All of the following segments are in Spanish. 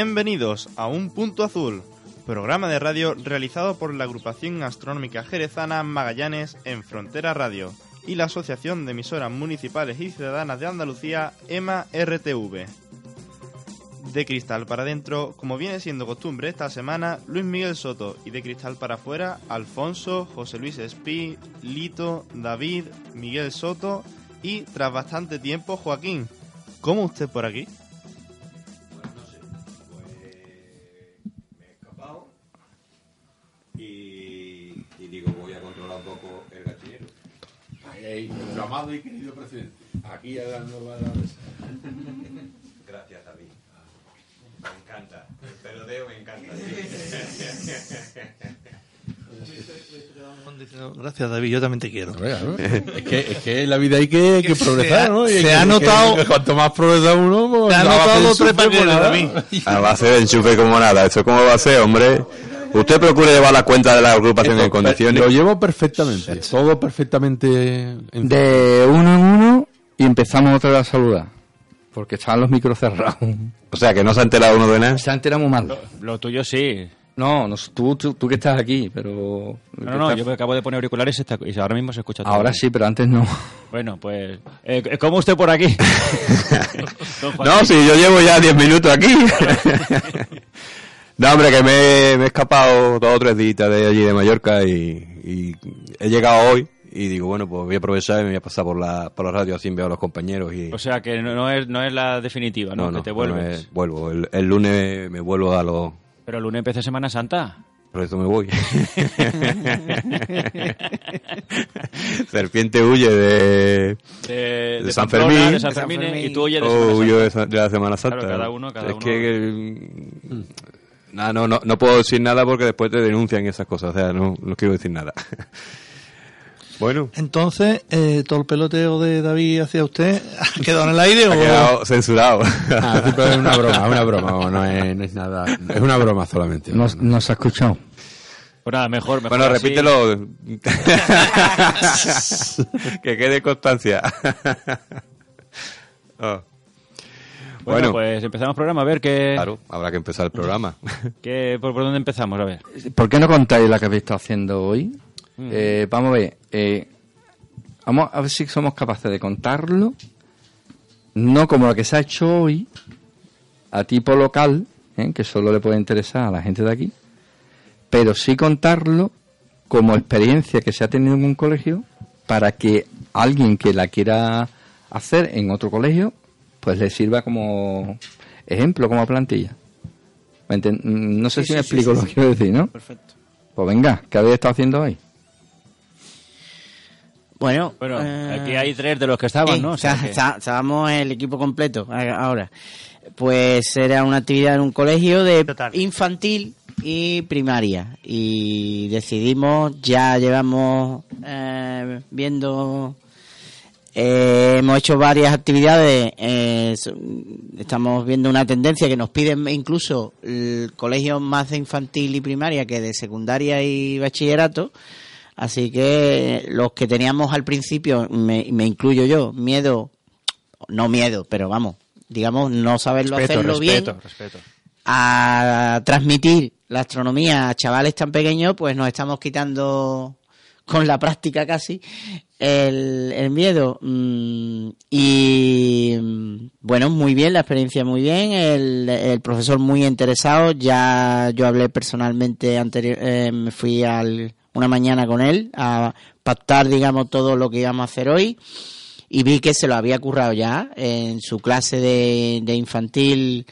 Bienvenidos a Un Punto Azul, programa de radio realizado por la agrupación astronómica jerezana Magallanes en Frontera Radio y la Asociación de Emisoras Municipales y Ciudadanas de Andalucía, EMA RTV. De cristal para adentro, como viene siendo costumbre esta semana, Luis Miguel Soto y de cristal para afuera, Alfonso, José Luis Espí, Lito, David, Miguel Soto y tras bastante tiempo Joaquín. ¿Cómo usted por aquí? Ahí, nuestro amado y querido presidente. Aquí a la nueva la mesa. Gracias David. Me encanta, el peloteo me encanta. Gracias, David, yo también te quiero. Es, que, es que en la vida hay que, que progresar, ¿no? Y se que- ha que- notado- que cuanto más progresa uno, pues, Te ha va notado tres paquetes, por nada. David. A base de enchufe como nada. ¿Eso cómo va a ser, hombre? Usted procure llevar la cuenta de la agrupación en condiciones. Lo llevo perfectamente, todo perfectamente. en- De uno en uno y empezamos otra vez a saludar. Porque estaban los micros cerrados. O sea, que no se ha enterado uno de nada. Se ha enterado muy mal. Lo tuyo sí. No, no, tú, tú, tú que estás aquí, pero... No, no, yo me acabo de poner auriculares y está- y ahora mismo se escucha todo. Ahora sí, pero antes no. Bueno, pues... Eh, ¿Cómo usted por aquí? No, si yo llevo ya 10 minutos aquí. No, hombre, que me, me he escapado dos o tres días de allí de Mallorca y, y he llegado hoy y digo, bueno, pues voy a aprovechar y me voy a pasar por la, por la radio así veo a los compañeros y... O sea, que no, no es, no es la definitiva, ¿no? no, no, que te vuelves. me- vuelvo. El, el lunes me vuelvo a los... Pero el lunes empieza Semana Santa. Por eso me voy. Serpiente huye de... De, De San Fermín. de San Fermín, San Fermín. y tú oyes de Oh, Semana Santa. de, la Semana Santa. Claro, cada uno, cada es uno. que... mm, no, no, no puedo decir nada porque después te denuncian esas cosas. O sea, no, no quiero decir nada. bueno, Entonces, eh, todo el peloteo de David hacia usted ha quedado en el aire ha o quedado censurado. Ah, es una broma, es una broma, no, no es, no es nada. Es una broma solamente. No, no se ha escuchado. Pues nada, mejor, mejor bueno, así. repítelo. que quede constancia. Oh. Bueno, Bueno, pues empezamos el programa, a ver qué... claro, habrá que empezar el programa. qué- por, por dónde empezamos? A ver. ¿Por qué no contáis la que habéis estado haciendo hoy? Eh, vamos a ver. eh, vamos a ver si somos capaces de contarlo. No como lo que se ha hecho hoy, a tipo local, ¿eh? que solo le puede interesar a la gente de aquí, pero sí contarlo como experiencia que se ha tenido en un colegio para que alguien que la quiera hacer en otro colegio, pues le sirva como ejemplo, como plantilla. ¿Me enten- No sé Sí, si me sí, explico sí, lo sí. que quiero decir, ¿no? Perfecto. Pues venga, ¿qué habéis estado haciendo hoy? Bueno, Bueno, eh, aquí hay tres de los que estaban, ¿no? O sea está- que- está- estábamos el equipo completo ahora. Pues era una actividad en un colegio de Total. infantil y primaria. Y decidimos, ya llevamos eh, viendo, eh, hemos hecho varias actividades. eh, estamos viendo una tendencia que nos piden incluso el colegio más de infantil y primaria que de secundaria y bachillerato. Así que los que teníamos al principio, me, me incluyo yo, miedo, no miedo, pero vamos, digamos, no saberlo respeto, hacerlo respeto, bien, respeto. a transmitir la astronomía a chavales tan pequeños, pues nos estamos quitando con la práctica casi el, el miedo. Mm, y mm, bueno, muy bien, la experiencia muy bien, el, el profesor muy interesado, ya yo hablé personalmente anterior, eh, me fui al, una mañana con él a pactar, digamos, todo lo que íbamos a hacer hoy y vi que se lo había currado ya en su clase de, de infantil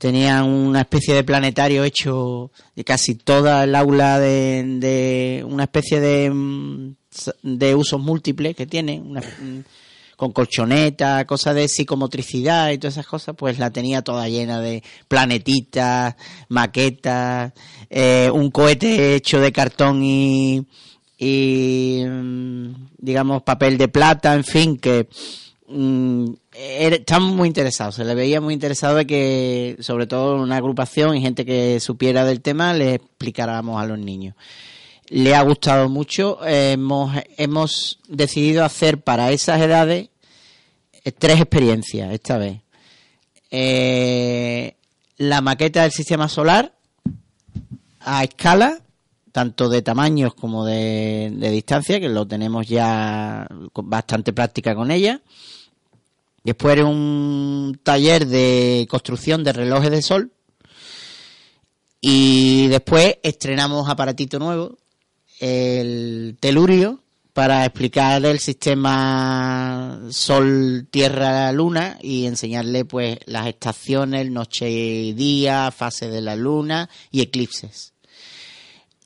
tenían una especie de planetario hecho de casi toda el aula de, de una especie de, mm, de usos múltiples que tiene una- mm, con colchoneta, cosas de psicomotricidad y todas esas cosas, pues la tenía toda llena de planetitas, maquetas, eh, un cohete hecho de cartón y, y mm, digamos papel de plata, en fin, que estaban muy interesados, se le veía muy interesado de que, sobre todo una agrupación y gente que supiera del tema, le explicáramos a los niños. Le ha gustado mucho, hemos, hemos decidido hacer para esas edades eh, tres experiencias esta vez. Eh, la maqueta del sistema solar a escala, tanto de tamaños como de, de distancia, que lo tenemos ya bastante práctica con ella. Después era un taller de construcción de relojes de sol. Y después estrenamos aparatito nuevo, el telurio, para explicar el sistema Sol, Tierra, Luna y enseñarle pues las estaciones, noche y día, fase de la luna y eclipses.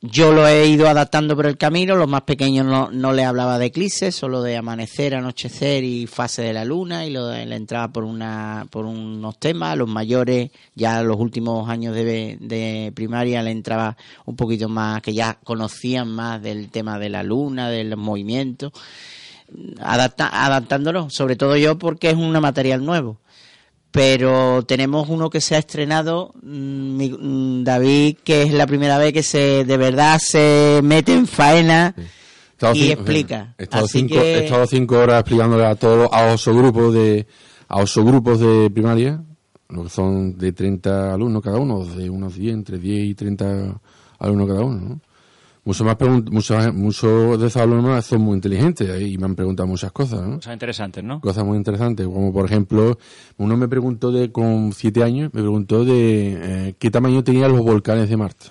Yo lo he ido adaptando por el camino, los más pequeños no, no le hablaba de eclipses, solo de amanecer, anochecer y fase de la luna y lo, le entraba por una por unos temas, los mayores ya los últimos años de, de primaria le entraba un poquito más, que ya conocían más del tema de la luna, del movimiento, adapta, adaptándolo, sobre todo yo porque es un material nuevo pero tenemos uno que se ha estrenado, mm, mm, David, que es la primera vez que se de verdad se mete en faena y explica. He estado, Así cinco, que- he estado cinco horas explicándole a todos, a ocho grupos de, a ocho grupos de primaria, lo que son de 30 alumnos cada uno, de unos 10, entre 10 y 30 alumnos cada uno, ¿no? Muchos más muchos, muchos de esos alumnos son muy inteligentes y me han preguntado muchas cosas, ¿no? Cosas interesantes, ¿no? Cosas muy interesantes, como por ejemplo, uno me preguntó de, con siete años, me preguntó de eh, qué tamaño tenían los volcanes de Marte.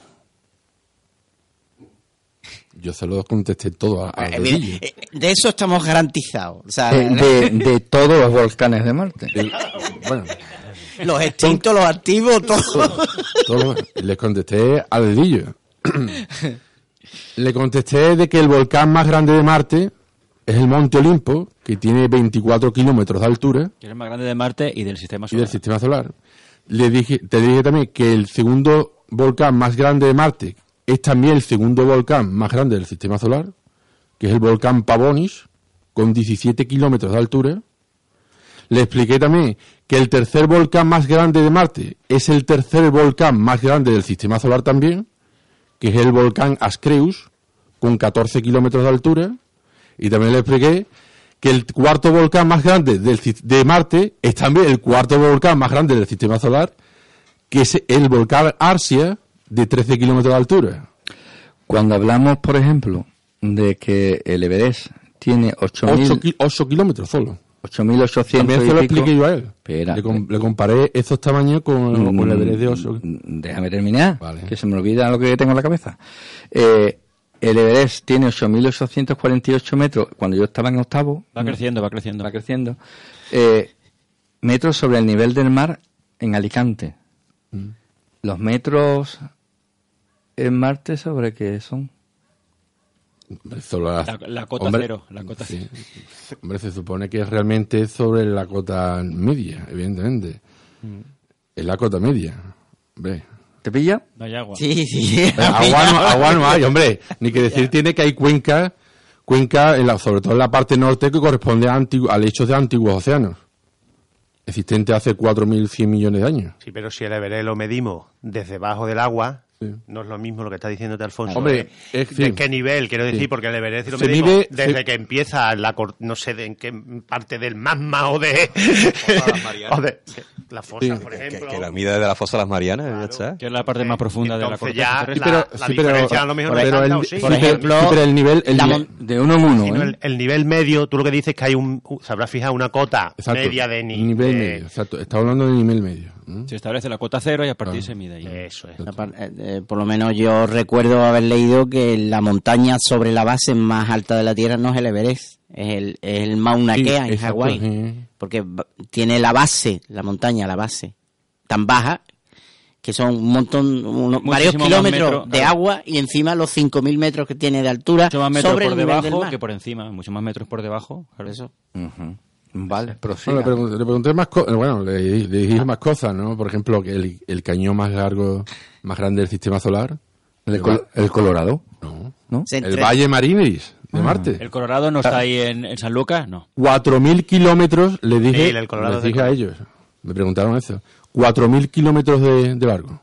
Yo se lo contesté todo a, a Eh, mira, eh, de eso estamos garantizados. O sea, De, de- de todos los volcanes de Marte. Bueno, los extintos, los activos, todo. todo, les contesté al dedillo. Le contesté de que el volcán más grande de Marte es el Monte Olimpo, que tiene 24 kilómetros de altura Que es el más grande de Marte y del sistema y solar. del sistema solar. Le dije, te dije también que el segundo volcán más grande de Marte es también el segundo volcán más grande del sistema solar, que es el volcán Pavonis, con 17 kilómetros de altura. Le expliqué también que el tercer volcán más grande de Marte es el tercer volcán más grande del sistema solar también, que es el volcán Ascreus, con 14 kilómetros de altura. Y también le expliqué que el cuarto volcán más grande del, de Marte es también el cuarto volcán más grande del sistema solar, que es el volcán Arsia, de 13 kilómetros de altura. Cuando hablamos, por ejemplo, de que el Everest tiene 8, 8.000 kilómetros solo. 8.800 También se y lo expliqué yo a él. Espera. le, com- le comparé esos tamaños con, con el Everest de 8. Mm, Déjame terminar, Vale. que se me olvida lo que tengo en la cabeza. Eh, el Everest tiene 8.848 metros. Cuando yo estaba en octavo, Va mm, creciendo, va creciendo. va creciendo, eh, metros sobre el nivel del mar en Alicante. Mm. Los metros en Marte, ¿sobre qué son? Solo la, La- la cota hombre, cero, la cota sí. Hombre, se supone que es realmente sobre la cota media, evidentemente. Mm. Es la cota media. Hombre. ¿Te pilla? No hay agua. Sí, sí. Agua, no, agua no hay, hombre. Ni que decir tiene que hay cuencas, cuenca en la, sobre todo en la parte norte, que corresponde a, antigu- a lechos de antiguos océanos. Existentes hace 4.100 millones de años. Sí, pero si el Everest lo medimos desde bajo del agua, Sí. no es lo mismo lo que está diciéndote Alfonso. Hombre, de, es- de sí. qué nivel, quiero decir, Sí. porque el Everest lo Se mide- desde se- que empieza la cor- no sé de en qué parte del magma o de, Marianas. o de las fosas, por ejemplo. que la mida de la fosa de las Marianas, ya está. Que es la parte más profunda de la Entonces corteza ya terrestre. la, pero- la sí, pero- diferencia a lo mejor no es pero el, sí. Por pero- ejemplo, sí, pero el nivel, el la nivel- De uno en uno, ¿eh? el, el nivel medio, tú lo que dices es que hay un, se habrá fijado una cota exacto, media de ni- nivel de- medio, exacto. Estaba hablando de nivel medio. Se establece la cota cero y a partir se mide ahí. Eso es. La eh, eh, por lo menos yo recuerdo haber leído que la montaña sobre la base más alta de la Tierra no es el Everest, es el, es el Mauna Sí, Kea en Hawái. Porque tiene la base, la montaña, la base, tan baja que son un montón, unos- varios kilómetros metro, de claro. agua y encima los 5.000 metros que tiene de altura Mucho más metros sobre por el nivel del debajo mar. que por encima. Muchos más metros por debajo. claro. Vale, Bueno, le, pregunté, le pregunté más cosas, bueno, le, le dije más cosas, ¿no? Por ejemplo, que el, el cañón más largo, más grande del sistema solar. el, col- el Colorado, No. ¿no? El Valle Marineris de Marte. ¿El Colorado no está ahí en, en San Lucas? No. 4.000 kilómetros, le dije, Sí, el Colorado les dije a ellos, me preguntaron eso, 4.000 kilómetros de, de largo.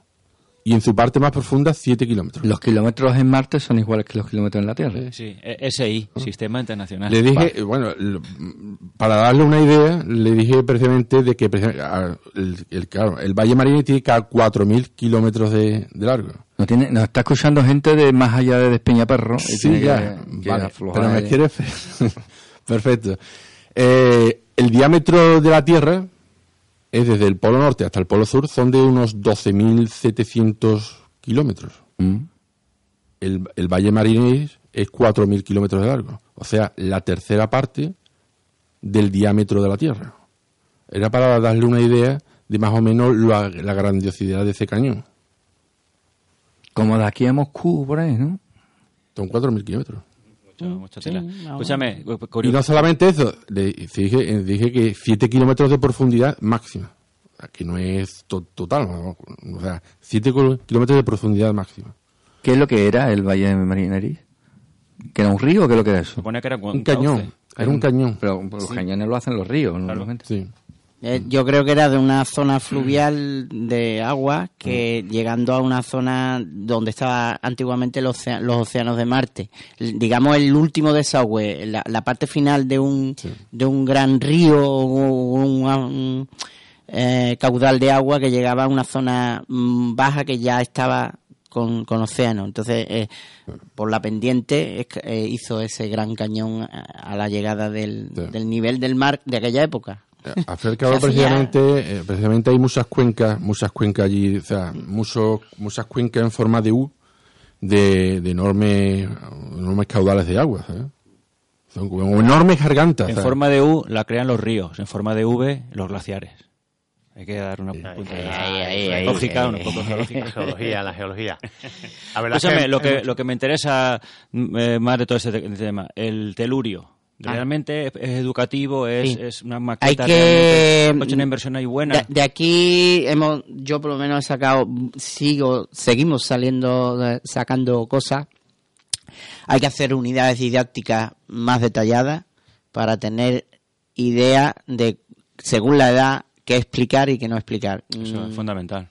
y en su parte más profunda 7 kilómetros. Los kilómetros en Marte son iguales que los kilómetros en la Tierra. Sí, eh, SI, Sistema Internacional. Le dije, bueno, lo- para darle una idea, le dije precisamente de que el, el- claro, el Valle Marini tiene cada 4.000 kilómetros de, de largo. No tiene, nos está escuchando gente de más allá de Despeñaperro. Sí, tiene ya, que- que vale, aflojar pero me el- quieres... Perfecto. Eh, el diámetro de la Tierra es desde el polo norte hasta el polo sur, son de unos 12.700 kilómetros. Mm. El, el Valle Marineris es 4.000 kilómetros de largo. O sea, la tercera parte del diámetro de la Tierra. Era para darle una idea de más o menos la, la grandiosidad de ese cañón. Como de aquí a Moscú, por ahí, ¿no? Son 4.000 kilómetros. Mucha, mucha tela. no. Escúchame, Y no solamente eso, le dije, eh, dije que 7 kilómetros de profundidad máxima. Aquí no es to- total, ¿no? o sea, 7 kilómetros de profundidad máxima. ¿Qué es lo que era el Valle de Marineris? ¿Que era un río o qué es lo que era eso? Supone que era Un cañón, era un cañón. Pero los cañones lo hacen los ríos, normalmente. Sí. Eh, yo creo que era de una zona fluvial de agua que llegando a una zona donde estaba antiguamente los, los océanos de Marte, L- digamos el último desagüe, la, la parte final de un de un gran río o un, un, eh, caudal de agua que llegaba a una zona mm, baja que ya estaba con, con océano. Entonces, eh, por la pendiente hizo ese gran cañón a, a la llegada del, Sí. del nivel del mar de aquella época. Acercado precisamente, eh, precisamente hay muchas cuencas, muchas cuencas allí, o sea, muchos, muchas cuencas en forma de U, de, de enormes, enormes caudales de agua, ¿sabes? Son como enormes gargantas. En ¿sabes? forma de U la crean los ríos, en forma de V los glaciares. Hay que dar una punta de lógica, un poco geológica. La geología, la geología. La que- lo que, lo que me interesa mm, eh, más de todo este te- tema, el telurio. Realmente es, es educativo, es, Sí. es una Hay maqueta. que realmente, hecho una inversión ahí buena. De, de aquí hemos, yo por lo menos he sacado, sigo, seguimos saliendo, sacando cosas. Hay que hacer unidades didácticas más detalladas para tener idea de, según la edad, qué explicar y qué no explicar. Eso Mm, es fundamental.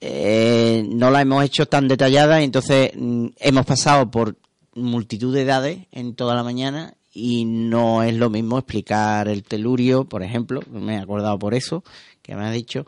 eh, no la hemos hecho tan detallada y entonces mm, hemos pasado por multitud de edades en toda la mañana y no es lo mismo explicar el telurio, por ejemplo, me he acordado por eso, que me has dicho,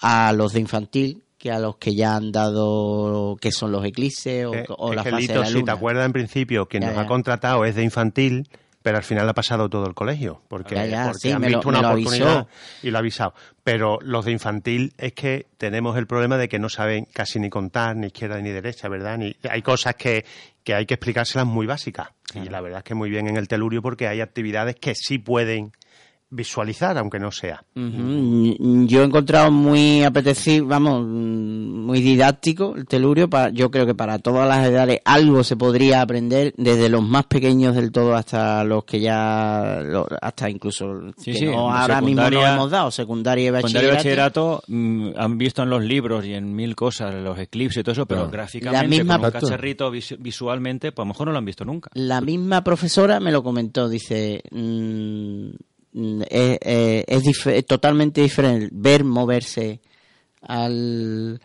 a los de infantil que a los que ya han dado que son los eclipses o, Eh, o la fase de la si te luna. acuerdas en principio, quien Ya, nos ya. ha contratado es de infantil, pero al final ha pasado todo el colegio, porque, Ya, ya, porque sí, han lo- visto una lo oportunidad y lo ha avisado. Pero los de infantil es que tenemos el problema de que no saben casi ni contar, ni izquierda ni derecha, ¿verdad? Ni, hay cosas que, que hay que explicárselas muy básicas. Y la verdad es que muy bien en el telurio porque hay actividades que sí pueden visualizar, aunque no sea. Ujú. Yo he encontrado muy apetecido, vamos, mm, muy didáctico el telurio. Para, yo creo que para todas las edades algo se podría aprender, desde los más pequeños del todo hasta los que ya, lo- hasta incluso Sí, que sí, no, ahora mismo no hemos dado, secundaria y Secundaria y bachillerato. bachillerato mm, han visto en los libros y en mil cosas los eclipses y todo eso, pero gráficamente, La misma- con un cacharrito visu- visualmente, pues a lo mejor no lo han visto nunca. La misma profesora me lo comentó, dice, mm, mm, es, eh, es dif- es totalmente diferente ver moverse al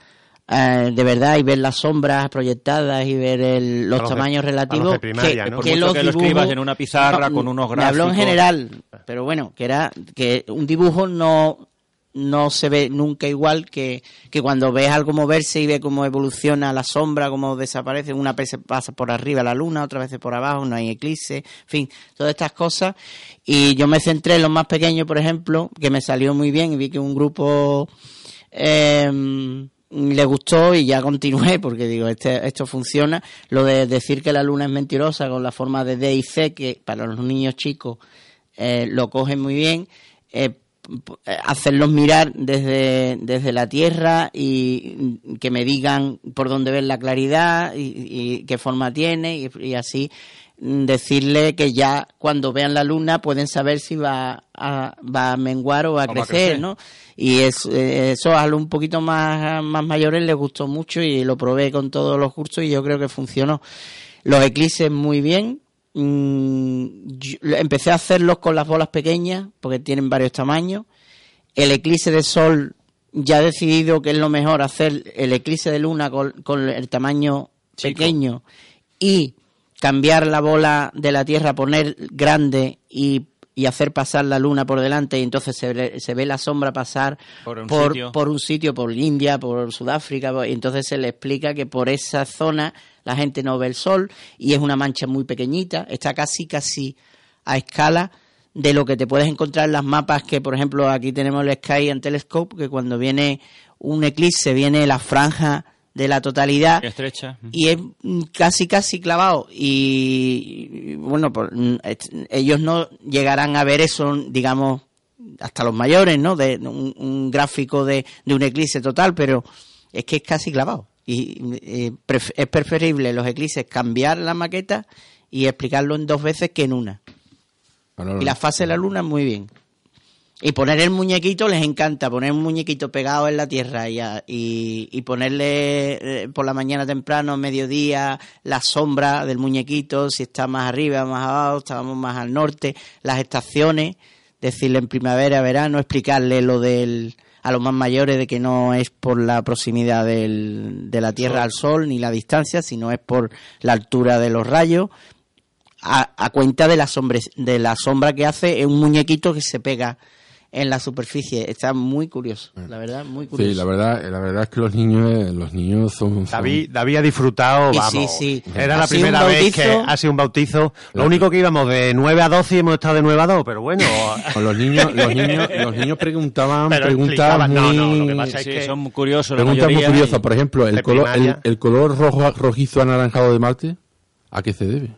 eh, de verdad y ver las sombras proyectadas y ver el- los tamaños relativos de primaria, que, ¿no? Que mucho los que lo escribas en una pizarra con unos me habló en gráficos. general pero bueno que era que un dibujo no no se ve nunca igual que, que cuando ves algo moverse y ves cómo evoluciona la sombra, cómo desaparece, una vez pasa por arriba la luna, otra vez por abajo, no hay eclipse, en fin, todas estas cosas. Y yo me centré en los más pequeños, por ejemplo, que me salió muy bien y vi que un grupo eh, le gustó y ya continué porque digo, este, esto funciona. Lo de decir que la luna es mentirosa con la forma de D y C, que para los niños chicos eh, lo cogen muy bien. eh, hacerlos mirar desde, desde la Tierra y que me digan por dónde ven la claridad y, y qué forma tiene y, y así decirle que ya cuando vean la luna pueden saber si va a, va a menguar o va a O va a crecer, crecer. ¿no? Y es, eh, eso a los un poquito más, más mayores les gustó mucho y lo probé con todos los cursos y yo creo que funcionó. Los eclipses muy bien. Mm, yo- empecé a hacerlos con las bolas pequeñas porque tienen varios tamaños. El eclipse de sol ya ha decidido que es lo mejor hacer el eclipse de luna con, con el tamaño pequeño y cambiar la bola de la Tierra, poner grande y, y hacer pasar la luna por delante y entonces se ve, se ve la sombra pasar Por un por, sitio. por un sitio, por India, por Sudáfrica, y entonces se le explica que por esa zona la gente no ve el sol y es una mancha muy pequeñita, está casi casi a escala de lo que te puedes encontrar en las mapas que, por ejemplo, aquí tenemos el Sky and Telescope, que cuando viene un eclipse viene la franja de la totalidad Estrecha. y es mm, casi casi clavado. Y, bueno pues mm, ellos no llegarán a ver eso digamos hasta los mayores no de un, un gráfico de, de un eclipse total pero es que es casi clavado y eh, pref- es preferible los eclipses cambiar la maqueta y explicarlo en dos veces que en una y la fase de la luna muy bien. Y poner el muñequito les encanta, poner un muñequito pegado en la tierra y, a- y, y ponerle eh, por la mañana temprano, mediodía, la sombra del muñequito, si está más arriba, más abajo, estábamos más al norte, las estaciones, decirle en primavera, verano, explicarle lo del a los más mayores de que no es por la proximidad del- de la Tierra al Sol ni la distancia, sino es por la altura de los rayos, a, a cuenta de la, sombra, de la sombra que hace un muñequito que se pega en la superficie. Está muy curioso, la verdad, muy curioso. Sí, la verdad, la verdad es que los niños, eh, los niños son, son- David, David ha disfrutado, vamos. sí, sí. Era Ha la primera vez que bautizo. ha sido un bautizo. Lo único que íbamos de 9 a 12 y hemos estado de 9 a 2, pero bueno. con los niños, los niños, los niños preguntaban, Pero preguntas explicaban, no, no, lo que muy- pasa es que- son muy curiosos la preguntas muy curiosas. Por ejemplo, el color, el, el color rojo, rojizo anaranjado de Marte, ¿a qué se debe?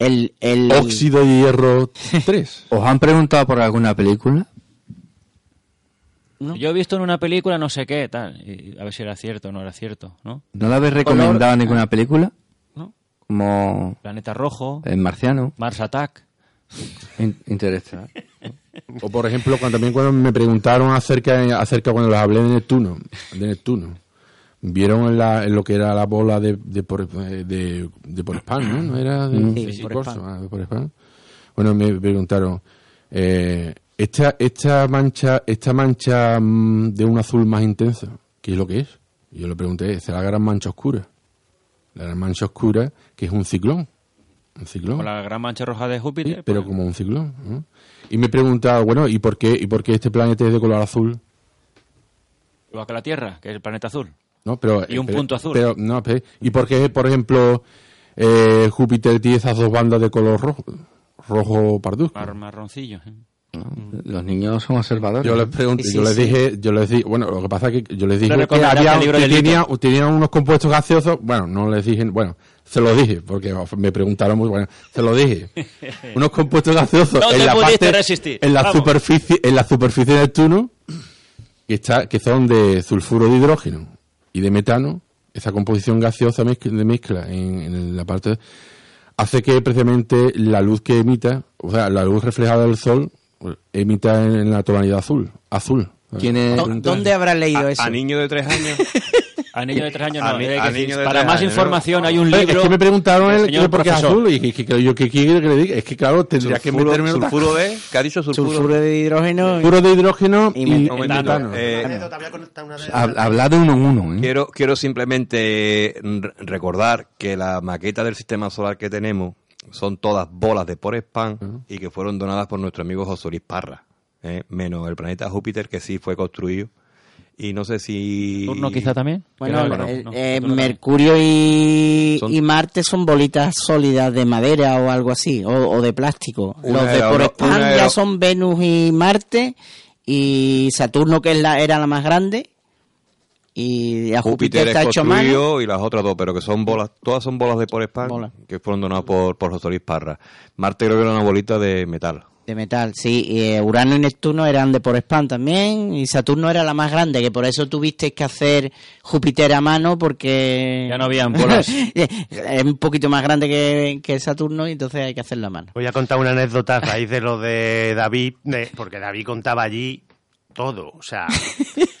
El, el, Óxido de hierro 3. ¿Os han preguntado por alguna película? ¿no? Yo he visto en una película no sé qué, tal. y a ver si era cierto o no era cierto, ¿no? ¿No la habéis recomendado ninguna película? ¿No? Como Planeta Rojo, El Marciano, Mars Attack. In- Interestelar. O por ejemplo, cuando, también cuando me preguntaron acerca, acerca cuando les hablé de Neptuno, de Neptuno, vieron en, la, en lo que era la bola de, de, por, eh, de, de por spam, ¿no? ¿No era de, Sí, de por Corso? Ah, de por spam. Bueno, me preguntaron, eh, esta, esta mancha, esta mancha mm, de un azul más intenso, ¿qué es lo que es? Y yo le pregunté, esa es la gran mancha oscura. La gran mancha oscura, que es un ciclón. Un ciclón. Con la gran mancha roja de Sí, Júpiter. pero pues, como un ciclón. ¿no? Y me preguntaba, bueno, ¿y por qué y por qué este planeta es de color azul? Igual que la Tierra, que es el planeta azul. ¿No? Pero, Y un pero- punto azul. Pero, no, pero- ¿Y por qué, por ejemplo, eh, Júpiter tiene esas dos bandas de color rojo, rojo parduzco? Mar- marroncillo. ¿eh? Los niños son observadores. Yo les pregunté, Sí, yo les sí. dije, yo les dije, bueno, lo que pasa es que yo les dije que había, que tenía, tenía unos compuestos gaseosos, bueno, no les dije, bueno, se lo dije, porque me preguntaron muy bueno, se lo dije. unos compuestos gaseosos No en la parte, resistir. en la Vamos. superficie, en la superficie de Neptuno, que está, que son de sulfuro de hidrógeno y de metano, esa composición gaseosa mezcla- de mezcla en, en la parte hace que precisamente la luz que emita, o sea, la luz reflejada del sol, pues, emita en, en la tonalidad azul. Azul. Tiene- ¿Dó- ¿Dónde habrá leído A, eso? a niño de tres años. A niño de tres años A no. ni- hay que a decir, niño de para tres más años, información hay un Eh, libro. Es que me preguntaron el, que por qué azul y que, que- que yo que quiere que le diga. Es que claro, tendría que meterme sulfuro de. ¿Qué ha dicho sulfuro? Sulfuro de hidrógeno. Sulfuro de hidrógeno Y metano. eh, Hab- Habla de uno en uno, ¿eh? Quiero, quiero simplemente re- recordar que la maqueta del sistema solar que tenemos son todas bolas de por spam y que fueron donadas por nuestro amigo José Luis Parra, ¿eh? menos el planeta Júpiter que sí fue construido. Y no sé si... ¿Turno quizá también? Bueno, Que no, el- no, eh, Mercurio y, Son- y Marte son bolitas sólidas de madera o algo así, o, o de plástico. Una Los de era por una- spam una ya son Venus y Marte, y Saturno, que es la, era la más grande, y a Júpiter, Júpiter es está hecho mano. y las otras dos, pero que son bolas, todas son bolas de por Bola. que fueron donadas por, por José Luis Parra. Marte creo que era una bolita de metal. De metal, sí. Y, eh, Urano y Neptuno eran de por spam también. Y Saturno era la más grande, que por eso tuviste que hacer Júpiter a mano, porque. Ya no habían bolas. es un poquito más grande que, que Saturno y entonces hay que hacerlo a mano. Voy a contar una anécdota a raíz de lo de David, de- porque David contaba allí todo. O sea,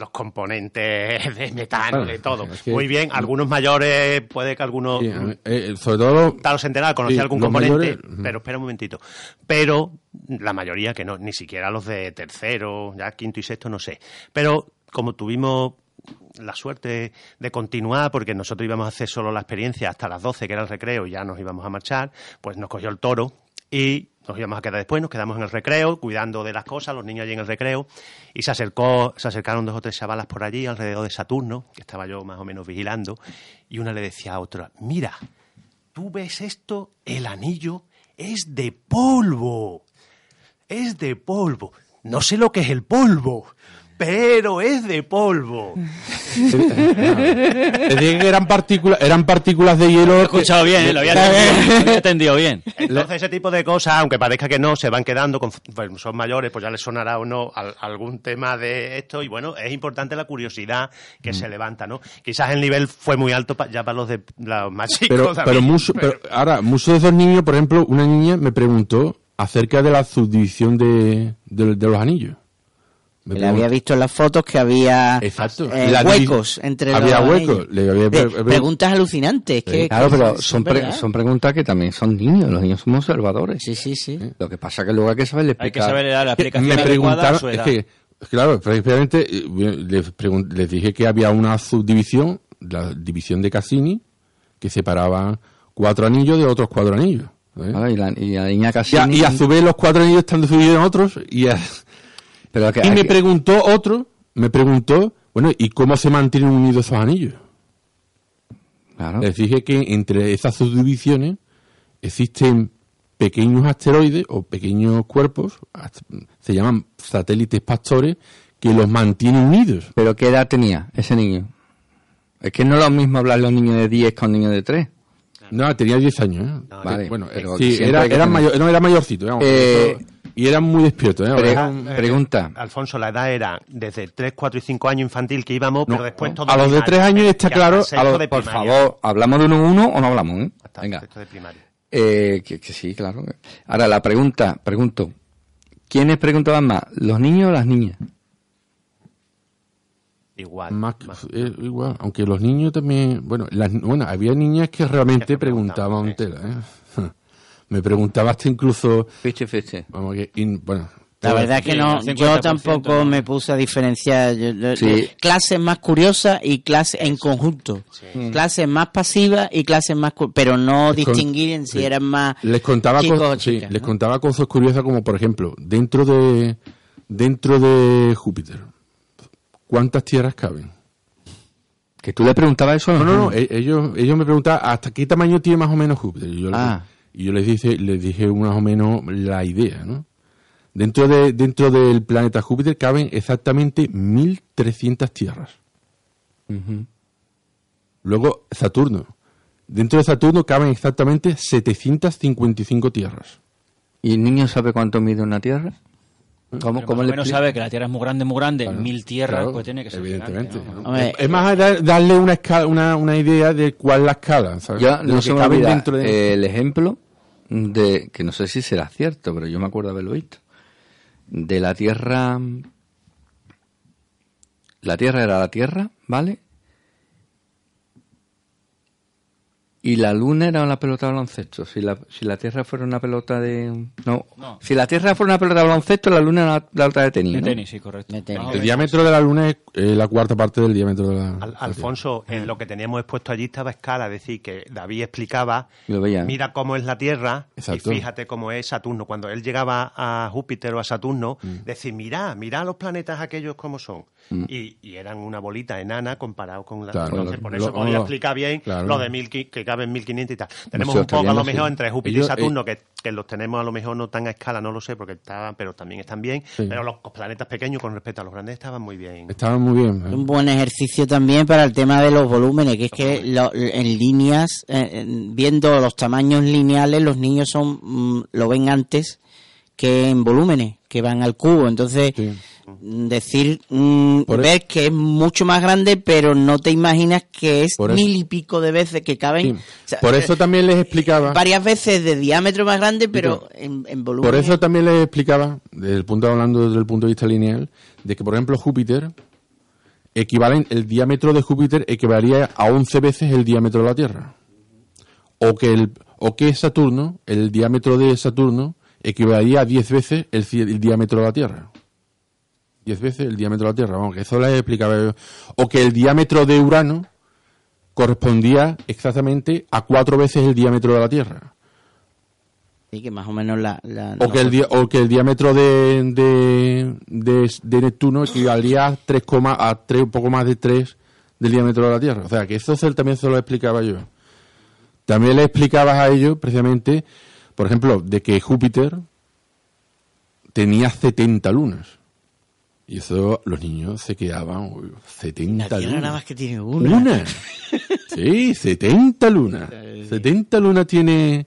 los componentes de metano, Claro, de todo. es que- Muy bien, algunos mayores, puede que algunos... Sí, mí, eh, sobre todo Talo Centenar conocía Sí, algún componente, mayores, pero espera un momentito. Pero la mayoría que no, ni siquiera los de tercero, ya quinto y sexto, no sé. Pero como tuvimos la suerte de continuar, porque nosotros íbamos a hacer solo la experiencia hasta las 12, que era el recreo, y ya nos íbamos a marchar, pues nos cogió el toro y nos íbamos a quedar después, nos quedamos en el recreo, cuidando de las cosas, los niños allí en el recreo, y se acercó, se acercaron dos o tres chavalas por allí, alrededor de Saturno, que estaba yo más o menos vigilando, y una le decía a otra, mira, tú ves esto, el anillo es de polvo. Es de polvo. No sé lo que es el polvo, pero es de polvo. te dije que eran partículas, eran partículas de hielo. Lo he escuchado bien, ¿eh? lo había entendido, lo había entendido bien. Entonces ese tipo de cosas, aunque parezca que no, se van quedando, con- pues, son mayores, pues ya les sonará o no al- algún tema de esto. Y bueno, es importante la curiosidad que Mm. se levanta, ¿no? Quizás el nivel fue muy alto pa- ya para los, de, los más chicos. pero, también, pero, mucho, pero ahora, muchos de esos niños, por ejemplo, una niña me preguntó acerca de la subdivisión de, de, de los anillos. Me Le había visto en las fotos que había Exacto. eh, huecos entre había los huecos. Le había- Eh, había- preguntas alucinantes. que- Claro, que pero son, pre- verdad. son preguntas que también son niños. Los niños somos observadores. Sí, sí, sí. Lo que pasa que luego hay que saberle Hay que explicar. saber dar la explicación me a preguntaron, es que, claro, precisamente eh, les, les dije que había una subdivisión, la división de Cassini, que separaba cuatro anillos de otros cuatro anillos. ¿eh? Ah, y, la, y la niña Y, a, Cassini... y a su vez los cuatro anillos están divididos en otros y, a- pero que y me que- preguntó otro, me preguntó, bueno, ¿y cómo se mantienen unidos esos anillos? Claro. Les dije que entre esas subdivisiones existen pequeños asteroides o pequeños cuerpos, se llaman satélites pastores, que los mantienen unidos. Pero ¿qué edad tenía ese niño? Es que no es lo mismo hablarle a un niño de 10 que a un niño de 3. No, tenía 10 años. ¿eh? Vale, bueno, pero sí, era, era mayor, no, era mayorcito. digamos, Eh, y eran muy despiertos. ¿eh? pre- Eran- pregunta. Alfonso, la edad era desde 3, 4 y 5 años infantil que íbamos, No, pero después no. todo A los de primaria. tres años está claro, A de por favor, ¿hablamos de uno en uno o no hablamos? eh? Hasta Venga. sexto de primaria. Eh, que, que sí, claro. Ahora, la pregunta, pregunto. ¿Quiénes preguntaban más? ¿Los niños o las niñas? Igual. más, eh, igual, aunque los niños también, bueno, las, bueno, había niñas que realmente Que preguntaban, preguntaban tela, ¿eh? Me preguntaba hasta incluso, Fiche, fiche. vamos que, in- bueno, La verdad es que Sí, no, yo 50% tampoco me puse a diferenciar Sí. clases más curiosas y clases en conjunto. Clases más pasivas y clases más... Pero no Les distinguir en si sí. eran más les contaba chicos cosas, o sí, chicas, les contaba cosas curiosas como por ejemplo, dentro de dentro de Júpiter, ¿cuántas tierras caben? Que tú le preguntabas eso No, no, no, e- ellos ellos me preguntaban hasta qué tamaño tiene más o menos Júpiter. Y yo, Ah. Y yo les dije les dije más o menos la idea, ¿no? Dentro de dentro del planeta Júpiter caben exactamente 1300 tierras. Luego Saturno. Dentro de Saturno caben exactamente 755 tierras. ¿Y el niño sabe cuánto mide una tierra? ¿Cómo, Pero cómo más o le menos sabe que la Tierra es muy grande, muy grande, Claro, mil tierras, claro, pues tiene que ser evidentemente. gigante, ¿no? Es, es más dar- darle una escala, una, una idea de cuál es la escala, ¿sabes? Ya De no lo se me olvida dentro de- eh, el ejemplo de, que no sé si será cierto, pero yo me acuerdo haberlo visto, de la Tierra... La Tierra era la Tierra, ¿vale? Y la Luna era una pelota de baloncesto. Si la, si la Tierra fuera una pelota de... No, No. si la Tierra fuera una pelota de baloncesto, la Luna era una pelota de tenis. De ¿no? tenis, sí, correcto. De tenis. El diámetro de la Luna es eh, la cuarta parte del diámetro de la... Al- Alfonso, en lo que teníamos expuesto allí estaba a escala, es decir, que David explicaba, mira cómo es la Tierra Exacto. y fíjate cómo es Saturno. Cuando él llegaba a Júpiter o a Saturno, decir, mira, mira los planetas aquellos como son. Y, y eran una bolita enana comparado con la... Claro, Entonces, lo- por eso lo- podía lo- explicar bien claro. lo de mil, que caben 1500 y tal. Tenemos se un poco a lo mejor sí. entre Júpiter Ellos, y Saturno, eh, que, que los tenemos a lo mejor no tan a escala, no lo sé, porque estaban, pero también están bien. Sí. Pero los planetas pequeños con respecto a los grandes estaban muy bien. Estaban muy bien. ¿eh? un buen ejercicio también para el tema de los volúmenes, que es que lo- en líneas, eh, en- viendo los tamaños lineales, los niños son mm, lo ven antes que en volúmenes, que van al cubo. Entonces, Sí. decir, mm, ver que es mucho más grande, pero no te imaginas que es mil y pico de veces que caben. Sí. O sea, Por eso también les explicaba... varias veces de diámetro más grande, pero en, en volumen. Por eso también les explicaba, desde el punto, hablando desde el punto de vista lineal, de que, por ejemplo, Júpiter equivalen, el diámetro de Júpiter equivalería a 11 veces el diámetro de la Tierra. O que, el, o que Saturno, el diámetro de Saturno, equivalería a 10 veces el, el diámetro de la Tierra. 10 veces el diámetro de la Tierra, vamos, que eso lo explicaba yo. O que el diámetro de Urano correspondía exactamente a 4 veces el diámetro de la Tierra. Sí, que más o menos la... la- O, que el, di- o que el diámetro de, de, de, de Neptuno equivalía a 3, coma- a 3, un poco más de 3 del diámetro de la Tierra. O sea, que eso también se lo explicaba yo. También le explicabas a ellos, precisamente, por ejemplo, de que Júpiter tenía 70 lunas. Y eso los niños se quedaban, uy, 70 La Tierra lunas. nada más que tiene una. Una. Sí, 70 lunas. 70 lunas tiene,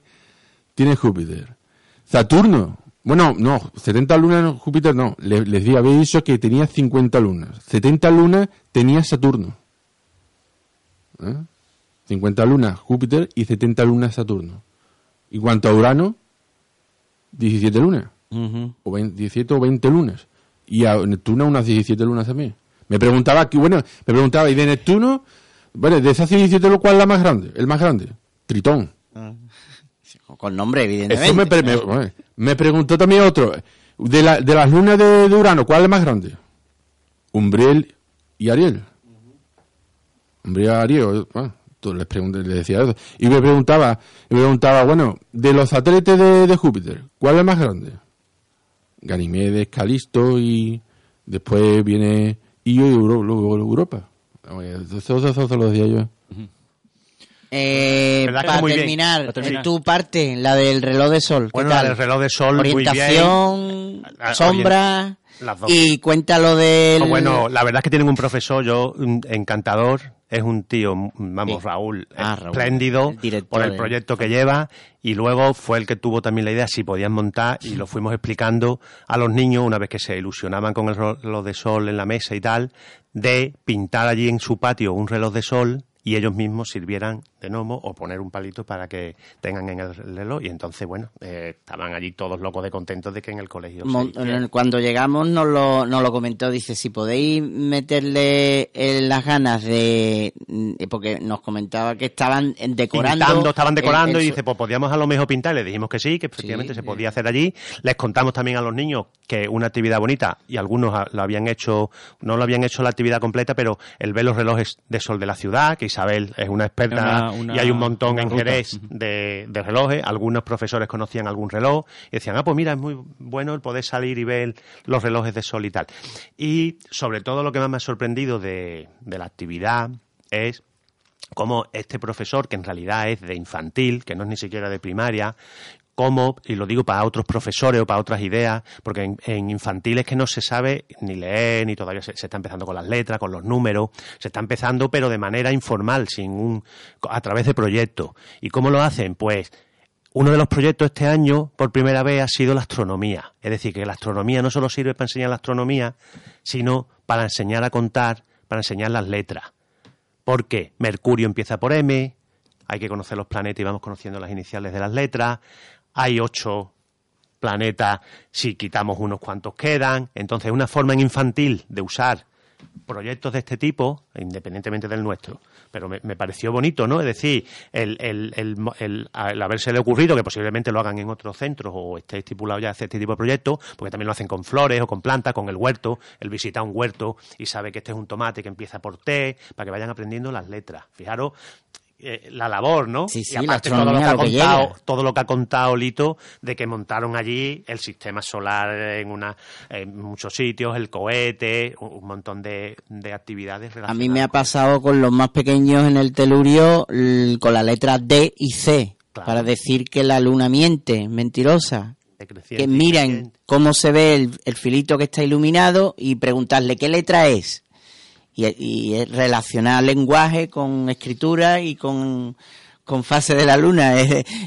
tiene Júpiter. Saturno. Bueno, no, 70 lunas Júpiter no. Le- les di- había dicho que tenía 50 lunas. 70 lunas tenía Saturno. ¿Eh? 50 lunas Júpiter y 70 lunas Saturno. Y cuanto a Urano, 17 lunas. Ujú. O 20 17 o 20 lunas. Y a Neptuno unas 17 lunas también. Me preguntaba, que, bueno, me preguntaba, ¿y de Neptuno? Bueno, de esas 17, ¿cuál es la más grande? El más grande. Tritón. Con nombre, evidentemente. Eso me, pre- me- bueno, me preguntó también otro. De, la- de las lunas de, de Urano, ¿cuál es más grande? Umbriel y Ariel. Umbriel y Ariel. Bueno, tú les, les decía eso. Y me preguntaba, me preguntaba, bueno, de los satélites de, de Júpiter, ¿cuál es más grande? Ganimedes, Calisto y después viene Io y Euro- luego Europa. Eso, eso- eso se lo decía yo. Eh, ¿Verdad que para muy bien? terminar, Para terminar. tu parte, la del reloj de sol. ¿qué Bueno, tal? la del reloj de sol, muy bien. Orientación, Ah, sombra. las dos. Y cuéntalo del. Oh, Bueno, la verdad es que tienen un profesor, yo, encantador, es un tío, vamos, Sí. Raúl, Ah, Raúl, espléndido por el de- proyecto que lleva y luego fue el que tuvo también la idea si podían montar y lo fuimos explicando a los niños una vez que se ilusionaban con el reloj de sol en la mesa y tal, de pintar allí en su patio un reloj de sol y ellos mismos sirvieran de gnomo o poner un palito para que tengan en el reloj y entonces, bueno, eh, estaban allí todos locos de contentos de que en el colegio... se Mon- hiciera. Cuando llegamos nos lo, nos lo comentó, dice, si podéis meterle eh, las ganas de... mm, Porque nos comentaba que estaban decorando... pintando, estaban decorando el- el y dice, pues podíamos a lo mejor pintar. Le dijimos que sí, que efectivamente Sí, se podía hacer allí. Les contamos también a los niños que una actividad bonita, y algunos lo habían hecho, no lo habían hecho la actividad completa, pero el ver los relojes de sol de la ciudad, que Isabel es una experta Una- una- y hay un montón en. Jerez de relojes. Algunos profesores conocían algún reloj y decían, ah, pues mira, es muy bueno el poder salir y ver los relojes de sol y tal. Y sobre todo lo que más me ha sorprendido de, de la actividad es como este profesor, que en realidad es de infantil, que no es ni siquiera de primaria, como, y lo digo para otros profesores o para otras ideas, porque en, en infantil es que no se sabe ni leer, ni todavía se, se está empezando con las letras, con los números, se está empezando pero de manera informal, sin un, a través de proyectos. ¿Y cómo lo hacen? Pues uno de los proyectos este año, por primera vez, ha sido la astronomía. Es decir, que la astronomía no solo sirve para enseñar la astronomía, sino para enseñar a contar, para enseñar las letras. Porque Mercurio empieza por M, hay que conocer los planetas y vamos conociendo las iniciales de las letras, hay ocho planetas, si quitamos unos cuantos quedan, entonces una forma infantil de usar proyectos de este tipo, independientemente del nuestro. Pero me, pareció bonito, ¿no? Es decir, el, el, el, el habérsele ocurrido, que posiblemente lo hagan en otros centros o esté estipulado ya hacer este tipo de proyectos, porque también lo hacen con flores o con plantas, con el huerto, el visita un huerto y sabe que este es un tomate que empieza por T, para que vayan aprendiendo las letras. Fijaros eh, la labor, ¿no? Sí, sí, y aparte todo lo que ha que contado, todo lo que ha contado Lito de que montaron allí el sistema solar en una en muchos sitios, el cohete, un montón de, de actividades A relacionadas. mí me ha pasado con los más pequeños en el telurio con la letra D y C, Claro. para decir que la luna miente, mentirosa. Que miren cómo se ve el, el filito que está iluminado y preguntarle qué letra es. Y, y relacionar lenguaje con escritura y con, con fase de la luna.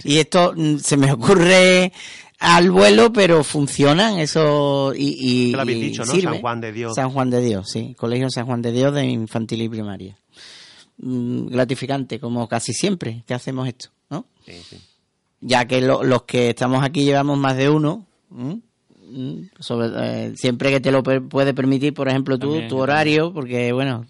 Y esto mm, se me ocurre al vuelo, pero funcionan eso y, lo habéis dicho, ¿no? sirve. San Juan de Dios. San Juan de Dios, sí. Colegio San Juan de Dios de infantil y primaria. Mm, gratificante, como casi siempre que hacemos esto, ¿no? Sí, sí. Ya que lo- los que estamos aquí llevamos más de uno, ¿m? Mm, sobre, eh, siempre que te lo per- puede permitir, por ejemplo, tú, También, tu horario, porque bueno,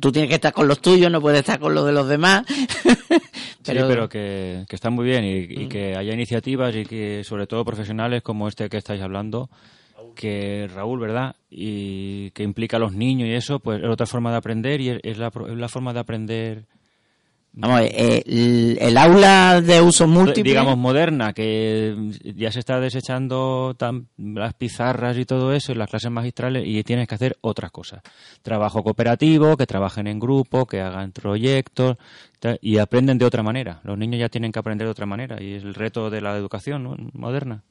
tú tienes que estar con los tuyos, no puedes estar con los de los demás. Pero, sí, pero que, que están muy bien y, y que haya iniciativas y que sobre todo profesionales como este que estáis hablando, que Raúl, ¿verdad? Y que implica a los niños y eso, pues es otra forma de aprender y es, la, es la forma de aprender Vamos, eh, el, el aula de uso múltiple. digamos moderna que ya se está desechando tan- las pizarras y todo eso en las clases magistrales y tienes que hacer otras cosas trabajo cooperativo que trabajen en grupo que hagan proyectos y aprenden de otra manera los niños ya tienen que aprender de otra manera y es el reto de la educación ¿no? moderna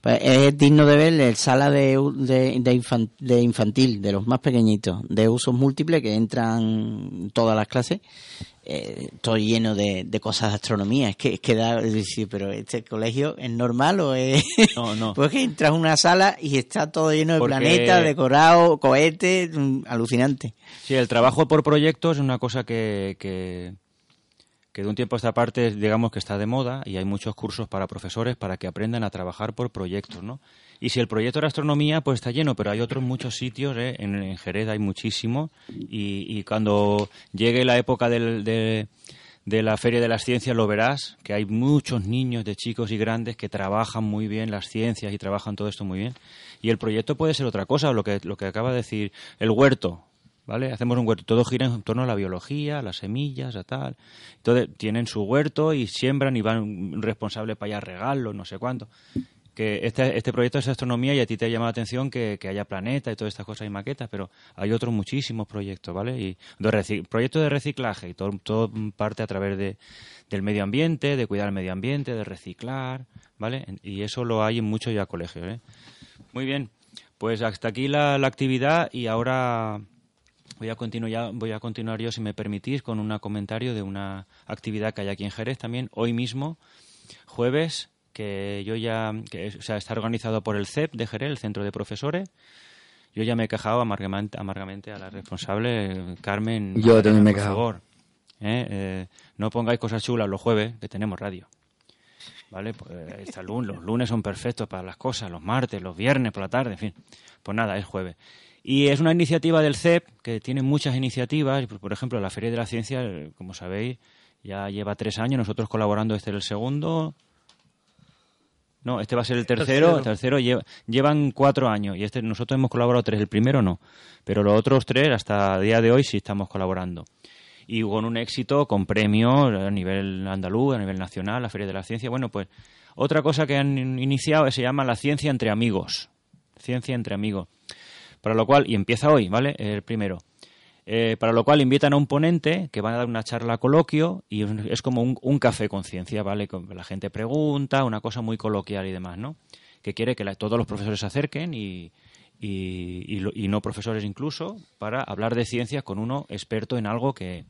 Pues es digno de ver el sala de, de, de infan- de infantil, de los más pequeñitos, de usos múltiples que entran todas las clases. Eh, todo lleno de, de cosas de astronomía. Es que, es que da, decir, pero este colegio es normal o es. no no pues que entras a una sala y está todo lleno de Porque- planetas, decorado, cohetes, mm, alucinante. Sí, el trabajo por proyectos es una cosa que, que, que de un tiempo a esta parte digamos que está de moda y hay muchos cursos para profesores para que aprendan a trabajar por proyectos, ¿no? Y si el proyecto era astronomía, pues está lleno, pero hay otros muchos sitios, ¿eh? en, en Jerez hay muchísimo y, y cuando llegue la época del, de, de la Feria de las Ciencias lo verás, que hay muchos niños de chicos y grandes que trabajan muy bien las ciencias y trabajan todo esto muy bien. Y el proyecto puede ser otra cosa, lo que, lo que acaba de decir el huerto, ¿vale? Hacemos un huerto, todo gira en torno a la biología, a las semillas, a tal. Entonces tienen su huerto y siembran y van un responsable para allá a regarlo, no sé cuánto. Que este, este proyecto es astronomía y a ti te llama la atención que, haya planetas y todas estas cosas y maquetas, pero hay otros muchísimos proyectos, ¿vale? Y proyectos de reciclaje y todo, parte a través de, del medio ambiente, de cuidar el medio ambiente, de reciclar, ¿vale? Y eso lo hay en muchos ya colegios, ¿eh? Muy bien, pues hasta aquí la actividad y ahora voy a continuar voy a continuar yo si me permitís con un comentario de una actividad que hay aquí en Jerez también hoy mismo jueves que yo ya que o sea, está organizado por el CEP de Jerez el centro de profesores yo ya me he quejado amargamente, amargamente a la responsable Carmen Yo también me he por quejado. favor ¿eh? Eh, no pongáis cosas chulas los jueves que tenemos radio ¿vale? Pues, eh, lun- los lunes son perfectos para las cosas, los martes, los viernes por la tarde, en fin. Pues nada, es jueves. Y es una iniciativa del CEP que tiene muchas iniciativas. y, Por ejemplo, la Feria de la Ciencia, como sabéis, ya lleva tres años, nosotros colaborando, este es el segundo. No, este va a ser el tercero. El tercero lleva- llevan cuatro años y este nosotros hemos colaborado tres. El primero no, pero los otros tres hasta el día de hoy sí estamos colaborando y con un éxito, con premios a nivel andaluz, a nivel nacional, la Feria de la Ciencia. Bueno, pues otra cosa que han in- iniciado se llama la ciencia entre amigos. Ciencia entre amigos. Para lo cual, y empieza hoy, ¿vale? El primero. Eh, para lo cual invitan a un ponente que va a dar una charla coloquio y es- como un, un café con ciencia, ¿vale? La gente pregunta, una cosa muy coloquial y demás, ¿no? Que quiere que todos los profesores se acerquen y, y, no profesores incluso para hablar de ciencias con uno experto en algo que,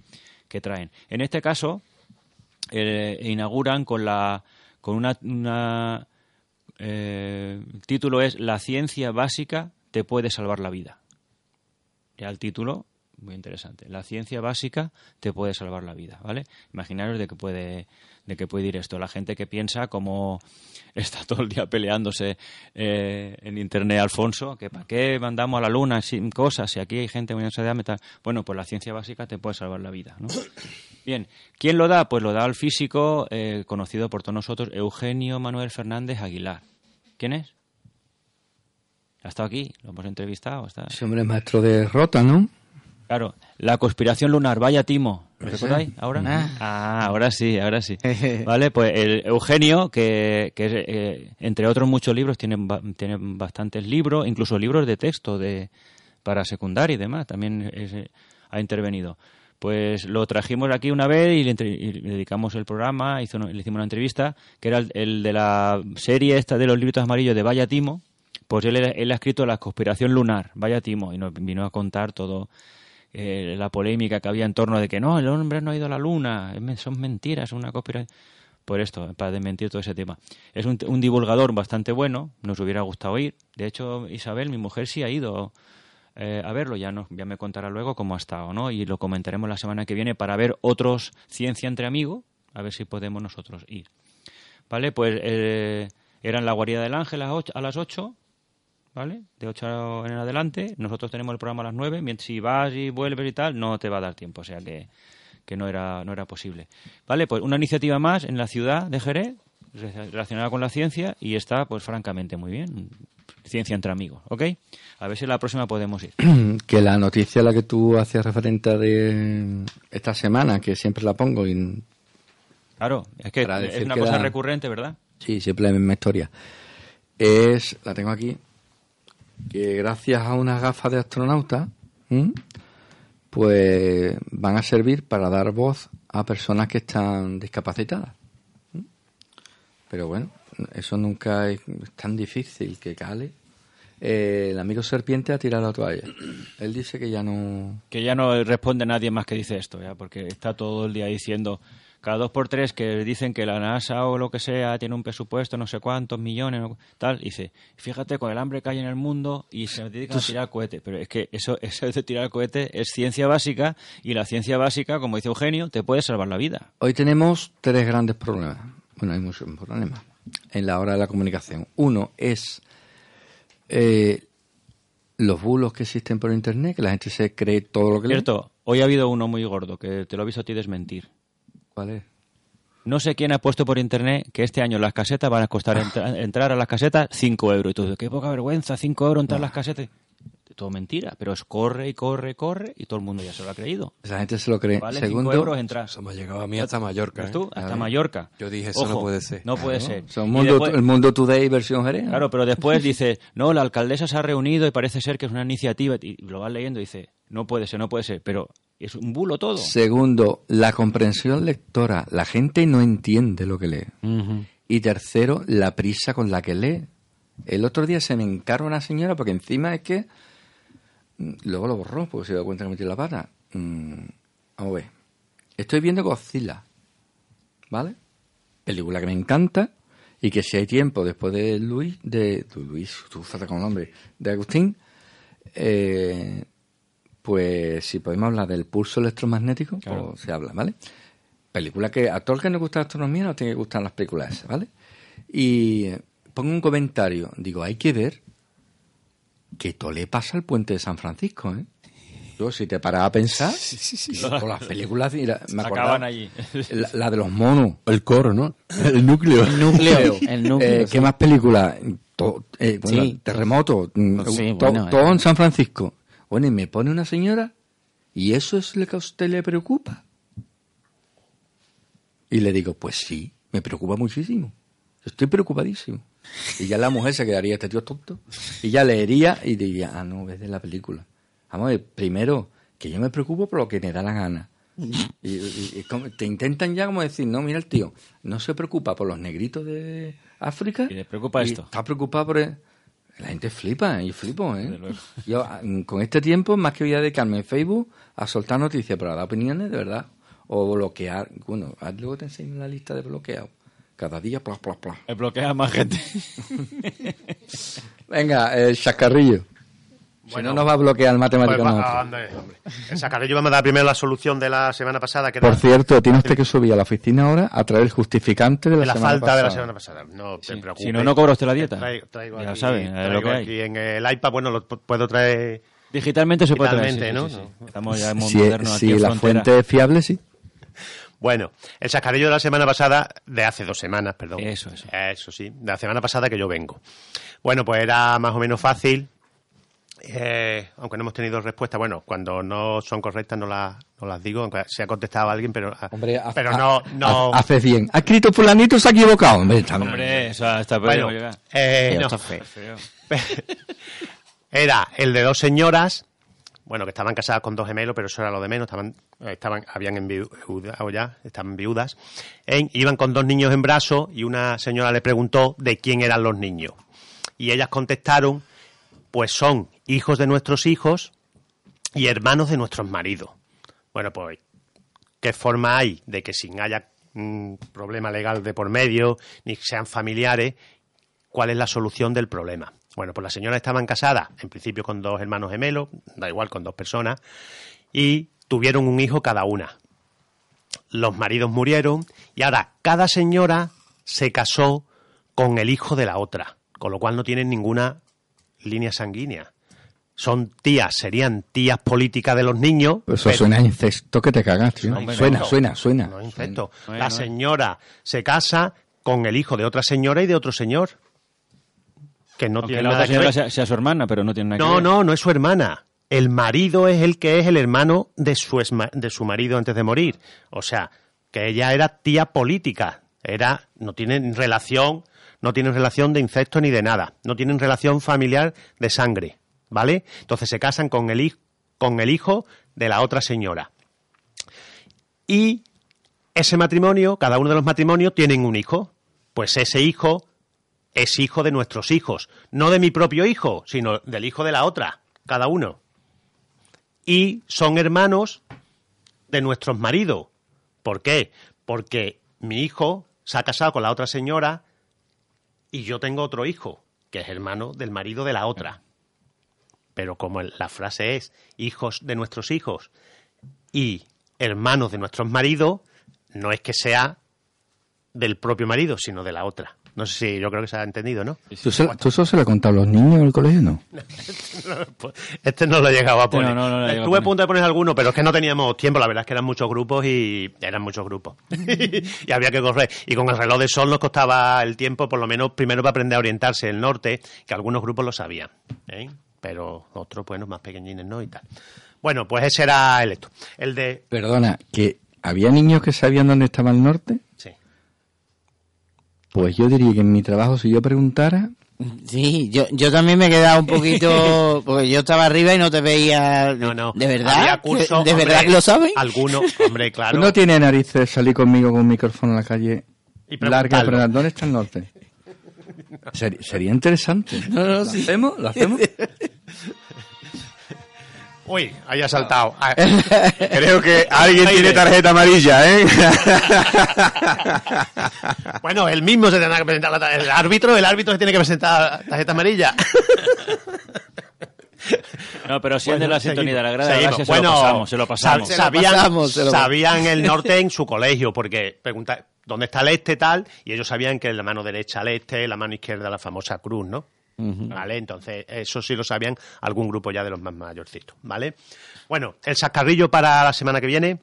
traen. En este caso, eh, inauguran con la con una, una eh, título es La ciencia básica te puede salvar la vida. Ya el título, muy interesante. La ciencia básica te puede salvar la vida, ¿vale? Imaginaros de qué puede, de qué puede ir esto. La gente que piensa como está todo el día peleándose eh, en internet, Alfonso, que para qué mandamos a la luna sin cosas, si aquí hay gente muy de metal. Bueno, pues la ciencia básica te puede salvar la vida, ¿no? Bien, ¿quién lo da? Pues lo da el físico eh, conocido por todos nosotros, Eugenio Manuel Fernández Aguilar. ¿Quién es? Ha estado aquí, lo hemos entrevistado. Está... Ese hombre es maestro de rota, ¿no? Claro, la conspiración lunar, vaya timo. ¿Lo Ese. recordáis ahora? Ah. Ah, ahora sí, ahora sí. Vale, pues el Eugenio, que, que eh, entre otros muchos libros, tiene, tiene bastantes libros, incluso libros de texto de para secundaria y demás, también es, eh, ha intervenido. Pues lo trajimos aquí una vez y le, entre- y le dedicamos el programa, hizo, le hicimos una entrevista, que era el, el de la serie esta de los libritos amarillos de Vaya Timo, pues él, él ha escrito La conspiración lunar, Vaya Timo, y nos vino a contar todo eh, la polémica que había en torno de que no, el hombre no ha ido a la luna, son mentiras, una conspiración. Por esto, para desmentir todo ese tema. Es un, un divulgador bastante bueno, nos hubiera gustado ir. De hecho, Isabel, mi mujer, sí ha ido eh, a verlo, ya, no, ya me contará luego cómo ha estado, ¿no? Y lo comentaremos la semana que viene para ver otros Ciencia entre Amigos, a ver si podemos nosotros ir. ¿Vale? Pues eh, Era en la guarida del Ángel a ocho- a las 8, ¿vale? De 8 en adelante. Nosotros tenemos el programa a las 9. Mientras si vas y vuelves y tal, no te va a dar tiempo. O sea que, que no, era, no era posible. ¿Vale? Pues una iniciativa más en la ciudad de Jerez re- relacionada con la ciencia y está, pues francamente, muy bien. Ciencia entre amigos, ¿ok? A ver si la próxima podemos ir. que la noticia a la que tú hacías referente de esta semana, que siempre la pongo y Claro, es que es una que cosa recurrente, ¿verdad? Sí, siempre la misma historia. Es, la tengo aquí, que gracias a unas gafas de astronauta, pues van a servir para dar voz a personas que están discapacitadas. Pero bueno, eso nunca es, es tan difícil que cale. Eh, el amigo serpiente ha tirado la toalla. Él dice que ya no... Que ya no responde nadie más que dice esto, ya, porque está todo el día diciendo cada dos por tres que dicen que la NASA o lo que sea tiene un presupuesto no sé cuántos millones tal dice fíjate con el hambre que hay en el mundo y se dedican a tirar cohetes pero es que eso eso de tirar cohete es ciencia básica y la ciencia básica como dice Eugenio te puede salvar la vida Hoy tenemos tres grandes problemas. Bueno, hay muchos problemas en la hora de la comunicación. Uno es eh, los bulos que existen por Internet, que la gente se cree todo lo que cierto hoy ha habido uno muy gordo que te lo he visto a ti desmentir ¿Cuál es? no sé quién ha puesto por internet que este año las casetas van a costar entra- entrar a las casetas 5 euros. Y tú dices, qué poca vergüenza, 5 euros entrar a las casetas. Todo mentira, pero es corre y corre, corre y todo el mundo ya se lo ha creído. Esa gente se lo cree. Vale, 5 Segundo, euros entrar. Eso me ha llegado a mí hasta Mallorca. ¿Ves ¿eh? tú? Hasta. Mallorca. Yo dije, eso no puede ser. No puede ser. o sea, un Y mundo, después- el mundo today versión Jerez. Claro, pero después dice, no, la alcaldesa se ha reunido y parece ser que es una iniciativa. Y lo vas leyendo y dice, no puede ser, no puede ser. Pero es un bulo todo. Segundo, la comprensión lectora. La gente no entiende lo que lee. Y tercero, la prisa con la que lee. El otro día se me encarga una señora porque encima es que mm, luego lo borró porque se dio cuenta que metí la pata. Mm, vamos a ver. Estoy viendo Godzilla, ¿vale? Película que me encanta y que si hay tiempo después de Luis, de, de Luis, tú con el nombre, de Agustín, eh, pues si podemos hablar del pulso electromagnético, Claro. pues se habla, ¿vale? Película que a todo el que no gusta la astronomía no tiene que gustar las películas esas, ¿vale? Y eh, pongo un comentario, digo, hay que ver que todo le pasa al puente de San Francisco, ¿eh? Yo, si te paras a pensar, digo, con las películas, mira, me acordaba, Acaban allí. La, la de los monos, El coro, ¿no? El núcleo. El núcleo. El núcleo. eh, sí. ¿Qué más películas? To- eh, bueno, Sí. terremoto, Sí, to- bueno, todo eh. en San Francisco. Bueno, y me pone una señora, ¿y eso es lo que a usted le preocupa? Y le digo, pues sí, me preocupa muchísimo. Estoy preocupadísimo. Y ya la mujer se quedaría, este tío es tonto. Y ya leería y diría, ah, no, ves de la película. Vamos a ver, primero, que yo me preocupo por lo que me da la gana. Y, y- y como- te intentan ya como decir, no, mira el tío, no se preocupa por los negritos de África. Y le preocupa esto. Está preocupado por... el- La gente flipa, y flipo, ¿eh? Yo, ah, con este tiempo, más que voy a dedicarme en Facebook a soltar noticias, pero a dar opiniones, de verdad. O bloquear. Bueno, luego te enseño la lista de bloqueados. Cada día, plas, plas, plas. Eh, bloquea más gente. Venga, el chacarrillo. Si Bueno. no nos va a bloquear el matemático Pues va- anda, hombre. A dar primero la solución de la semana pasada, que Por era cierto, tiene usted que subir a la oficina ahora a traer el justificante de la, de la semana falta pasada. de la semana pasada. No te preocupes. Si no, no cobra usted la dieta. Traigo, traigo ya aquí, saben, es lo que hay. aquí en el iPad, bueno, lo puedo traer... Digitalmente se puede traer. sí, ¿no? sí, sí. Estamos ya en mundo Si, moderno si aquí en la frontera. fuente es fiable, sí. Bueno, el sacarillo de la semana pasada, de hace dos semanas, perdón. Eso, eso. Eso sí, de la semana pasada que yo vengo. Bueno, pues era más o menos fácil, eh, aunque no hemos tenido respuesta. Bueno, cuando no son correctas no las, no las digo, aunque se ha contestado alguien, pero, Hombre, ha- pero no... no ha- Haces bien. Ha escrito fulanito, se ha equivocado. Hombre, está. Hombre, bueno, eh, no. feo. Era el de dos señoras, bueno, que estaban casadas con dos gemelos, pero eso era lo de menos, estaban, estaban habían enviudado ya, estaban viudas, en- iban con dos niños en brazos y una señora le preguntó de quién eran los niños. Y ellas contestaron, pues son hijos de nuestros hijos y hermanos de nuestros maridos. Bueno, pues, ¿qué forma hay de que sin haya mm, problema legal de por medio, ni sean familiares, cuál es la solución del problema. Bueno, pues las señoras estaban casadas, en principio con dos hermanos gemelos, da igual, con dos personas, y tuvieron un hijo cada una. Los maridos murieron y ahora cada señora se casó con el hijo de la otra, con lo cual no tienen ninguna línea sanguínea. Son tías, serían tías políticas de los niños. Eso pero- suena a incesto que te cagas, tío. no suena, suena, suena. No es incesto. Bueno, la señora se casa con el hijo de otra señora y de otro señor. Que no Aunque tiene la nada otra que señora ver. sea, sea su hermana, pero no tiene nada que No, ver. no, no es su hermana. El marido es el que es el hermano de su, esma- de su marido antes de morir. O sea, que ella era tía política. Era, no tienen relación, no tienen relación de incesto ni de nada. No tienen relación familiar de sangre. ¿Vale? Entonces se casan con el, con el hijo de la otra señora. Y ese matrimonio, cada uno de los matrimonios tienen un hijo. Pues ese hijo es hijo de nuestros hijos. No de mi propio hijo, sino del hijo de la otra, cada uno. Y son hermanos de nuestros maridos. ¿Por qué? Porque mi hijo se ha casado con la otra señora y yo tengo otro hijo, que es hermano del marido de la otra. Pero como la frase es hijos de nuestros hijos y hermanos de nuestros maridos, no es que sea del propio marido, sino de la otra. No sé si yo creo que se ha entendido, ¿no? ¿Tú, se, ¿Tú eso se lo has contado a los niños en el colegio, no? Este no lo he llegado a poner. no, no lo he llegado a Estuve a poner. punto de poner alguno, pero es que no teníamos tiempo. La verdad es que eran muchos grupos y eran muchos grupos. y había que correr. Y con el reloj de sol nos costaba el tiempo, por lo menos primero para aprender a orientarse el norte, que algunos grupos lo sabían. ¿eh? Pero otros, bueno, más pequeñines no y tal. Bueno, pues ese era el esto. El de... Perdona, que había niños que sabían dónde estaba el norte. Pues yo diría que en mi trabajo, si yo preguntara, Sí, yo, yo también me he quedado un poquito, porque yo estaba arriba y no te veía. No, no. ¿De verdad? Había cursos, ¿De hombre, verdad que lo saben? Algunos, hombre, claro. ¿tú no tiene narices salir conmigo con un micrófono en la calle Y larga pero ¿Dónde está el norte? Seri- sería interesante. ¿Lo hacemos? ¿Lo hacemos? Uy, ahí ha saltado. Ah, Creo que alguien tiene tarjeta amarilla, ¿eh? Bueno, él mismo se tendrá que presentar la tar- el árbitro, el árbitro se tiene que presentar tarjeta amarilla. No, pero si es de Bueno, la sintonía de la grada, gracias, se lo pasamos, se lo pasamos. sab- Sabían, pasamos, se lo- sabían el norte en su colegio, porque pregunta dónde está el este tal, y ellos sabían que la mano derecha al este, la mano izquierda la famosa cruz, ¿no? ¿Vale? Entonces, eso sí lo sabían algún grupo ya de los más mayorcitos, ¿vale? Bueno, el chascarrillo para la semana que viene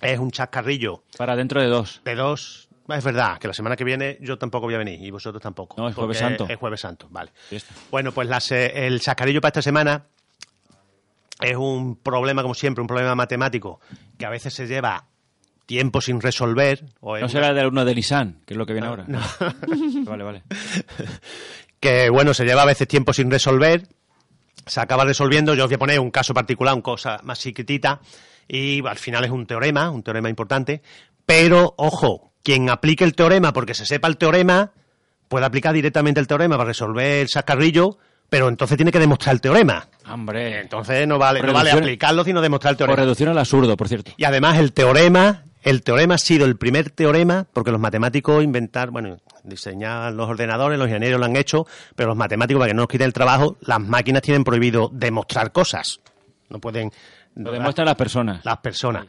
es un chascarrillo Para dentro de dos. de dos. Es verdad que la semana que viene yo tampoco voy a venir y vosotros tampoco. No, es Jueves Santo. Es Jueves Santo, vale. Fiesta. Bueno, pues las, el chascarrillo para esta semana es un problema, como siempre, un problema matemático que a veces se lleva tiempo sin resolver. O No una- será de uno de Lisan, que es lo que viene ahora. no. Vale, vale. que bueno, se lleva a veces tiempo sin resolver, se acaba resolviendo, yo os voy a poner un caso particular, una cosa más chiquitita, y al final es un teorema, un teorema importante, pero ojo, quien aplique el teorema porque se sepa el teorema, puede aplicar directamente el teorema para resolver el sacarrillo, pero entonces tiene que demostrar el teorema. Hombre. Entonces no vale, no vale aplicarlo, sino demostrar el Por teorema. reducción al absurdo, por cierto. Y además el teorema, el teorema ha sido el primer teorema, porque los matemáticos inventar, bueno, diseñar los ordenadores, los ingenieros lo han hecho, pero los matemáticos, para que no nos quiten el trabajo, las máquinas tienen prohibido demostrar cosas. No pueden... Lo demuestran las personas. las personas.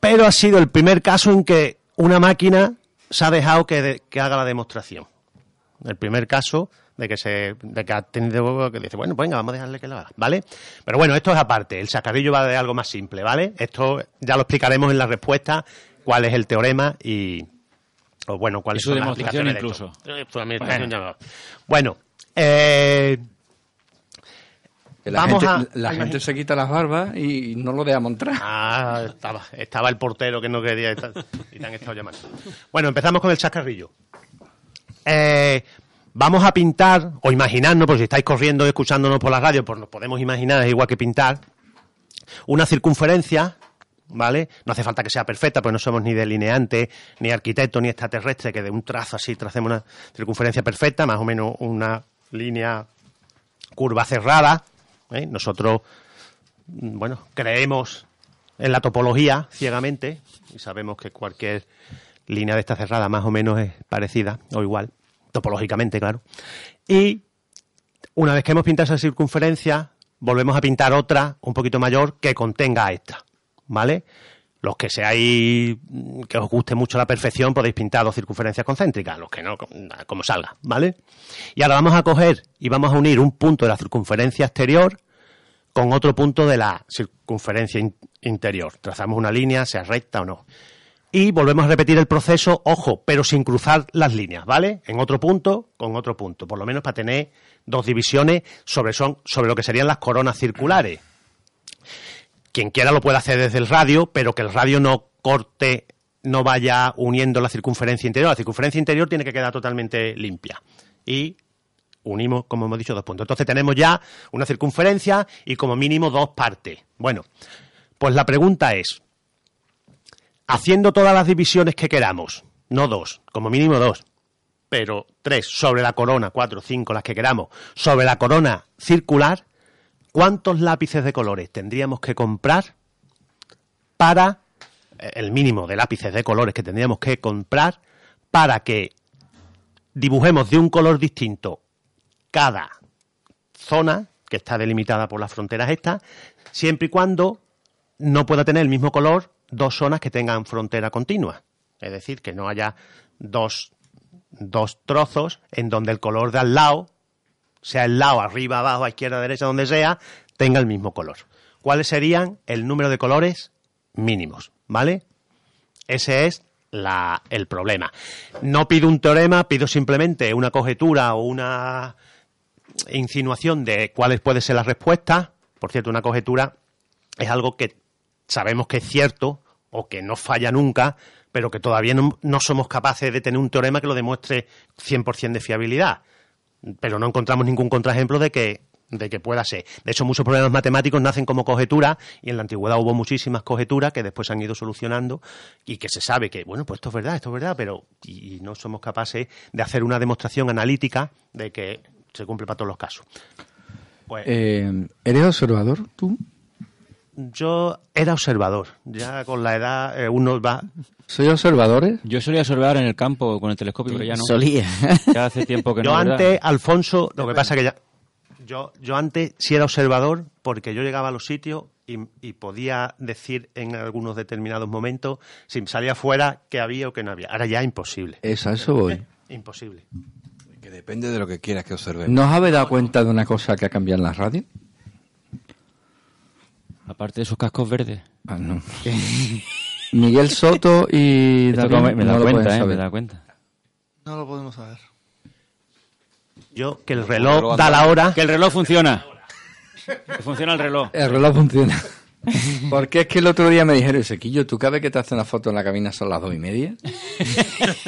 Pero ha sido el primer caso en que una máquina se ha dejado que, de- que haga la demostración. El primer caso de que se de que ha tenido que dice, bueno, venga, vamos a dejarle que lo haga, ¿vale? Pero bueno, esto es aparte, el sacarrillo va de algo más simple, ¿vale? Esto ya lo explicaremos en la respuesta, cuál es el teorema y o bueno, cuáles su son las de esto. Eh, Bueno. eh, la Vamos gente, a- la gente se quita las barbas y no lo deja montar. Ah, estaba, estaba el portero que no quería estar, y te han estado llamando. Bueno, empezamos con el chascarrillo. Eh, vamos a pintar, o imaginarnos, porque si estáis corriendo y escuchándonos por la radio, pues nos podemos imaginar, es igual que pintar, una circunferencia, ¿vale? No hace falta que sea perfecta, pues no somos ni delineantes, ni arquitectos, ni extraterrestres, que de un trazo así tracemos una circunferencia perfecta, más o menos una línea curva cerrada. ¿eh? Nosotros mm, bueno, creemos en la topología ciegamente y sabemos que cualquier línea de esta cerrada más o menos es parecida o igual, topológicamente, claro. Y una vez que hemos pintado esa circunferencia, volvemos a pintar otra un poquito mayor que contenga a esta, ¿vale? Los que seáis, mm, que os guste mucho la perfección, podéis pintar dos circunferencias concéntricas, los que no, como salga, ¿vale? Y ahora vamos a coger y vamos a unir un punto de la circunferencia exterior con otro punto de la circunferencia in- interior. Trazamos una línea, sea recta o no. Y volvemos a repetir el proceso, ojo, pero sin cruzar las líneas, ¿vale? En otro punto, con otro punto, por lo menos para tener dos divisiones sobre, son, sobre lo que serían las coronas circulares. Quien quiera lo puede hacer desde el radio, pero que el radio no corte, no vaya uniendo la circunferencia interior. La circunferencia interior tiene que quedar totalmente limpia. Y unimos, como hemos dicho, dos puntos. Entonces tenemos ya una circunferencia y como mínimo dos partes. Bueno, pues la pregunta es, haciendo todas las divisiones que queramos, no dos, como mínimo dos, pero tres sobre la corona, cuatro, cinco, las que queramos, sobre la corona circular, ¿cuántos lápices de colores tendríamos que comprar para eh, el mínimo de lápices de colores que tendríamos que comprar para que dibujemos de un color distinto cada zona que está delimitada por las fronteras estas, siempre y cuando no pueda tener el mismo color dos zonas que tengan frontera continua. Es decir, que no haya dos, dos trozos en donde el color de al lado, sea el lado arriba, abajo, izquierda, derecha, donde sea, tenga el mismo color. ¿Cuáles serían el número de colores mínimos? ¿Vale? Ese es la- el problema. No pido un teorema, pido simplemente una conjetura o una insinuación de cuáles puede ser la respuesta. Por cierto, una conjetura es algo que sabemos que es cierto o que no falla nunca, pero que todavía no, no somos capaces de tener un teorema que lo demuestre 100% de fiabilidad. Pero no encontramos ningún contraejemplo de que, de que pueda ser. De hecho, muchos problemas matemáticos nacen como conjeturas y en la antigüedad hubo muchísimas conjeturas que después se han ido solucionando y que se sabe que, bueno, pues esto es verdad, esto es verdad, pero y, no somos capaces de hacer una demostración analítica de que se cumple para todos los casos. Pues, Eh, ¿Eres observador tú? Yo era observador. Ya con la edad eh, uno va. ¿Soy observadores? Yo solía observar en el campo con el telescopio, pero ya no. Solía. Ya hace tiempo que no. Yo ¿verdad? antes, Alfonso, lo que pasa que ya. Yo, yo antes sí era observador porque yo llegaba a los sitios y, y podía decir en algunos determinados momentos, si salía fuera, que había o que no había. Ahora ya imposible. Eso, a eso voy. Imposible. Que depende de lo que quieras que observemos. ¿No os habéis dado cuenta de una cosa que ha cambiado en la radio? Aparte de esos cascos verdes. Ah, no. Miguel Soto y David me no da lo cuenta, eh, me saber. da cuenta. No lo podemos saber. Yo, que el reloj da la hora. Que el reloj funciona. Que funciona el reloj. El reloj funciona. Porque es que el otro día me dijeron, Sequillo, ¿tú cada vez que te hacen una foto en la cabina son las dos y media?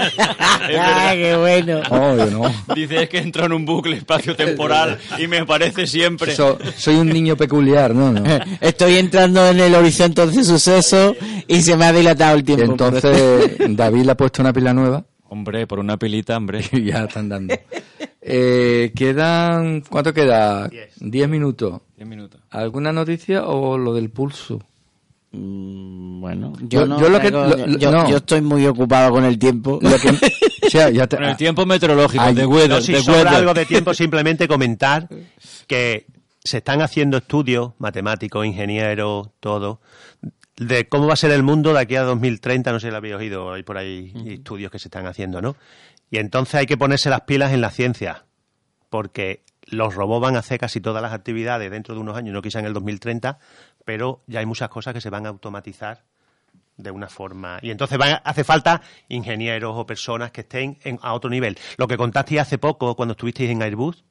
ah, qué bueno. Oh, yo no. Dice es que entra en un bucle espacio-temporal y me parece siempre. So- soy un niño peculiar, ¿no? no. Estoy entrando en el horizonte de suceso y se me ha dilatado el Y tiempo. entonces David le ha puesto una pila nueva Hombre, por una pilita, hombre. y ya están dando. Eh, quedan, ¿cuánto queda? Diez minutos. Diez minutos. ¿Alguna noticia o lo del pulso? Mm, Bueno, yo, Yo- no yo lo que- lo- yo, no. yo estoy muy ocupado con el tiempo. Lo que, o sea, ya te- Con el tiempo meteorológico, Ay, de weather, No, si de sobra weather. algo de tiempo, simplemente comentar que se están haciendo estudios matemáticos, ingenieros, todo, de cómo va a ser el mundo de aquí a 2030. No sé si lo habéis oído, hay por ahí estudios que se están haciendo, ¿no? Y entonces hay que ponerse las pilas en la ciencia, porque los robots van a hacer casi todas las actividades dentro de unos años, no quizá en el 2030, pero ya hay muchas cosas que se van a automatizar de una forma. Y entonces van, hace falta ingenieros o personas que estén en- a otro nivel. Lo que contaste hace poco cuando estuvisteis en Airbus,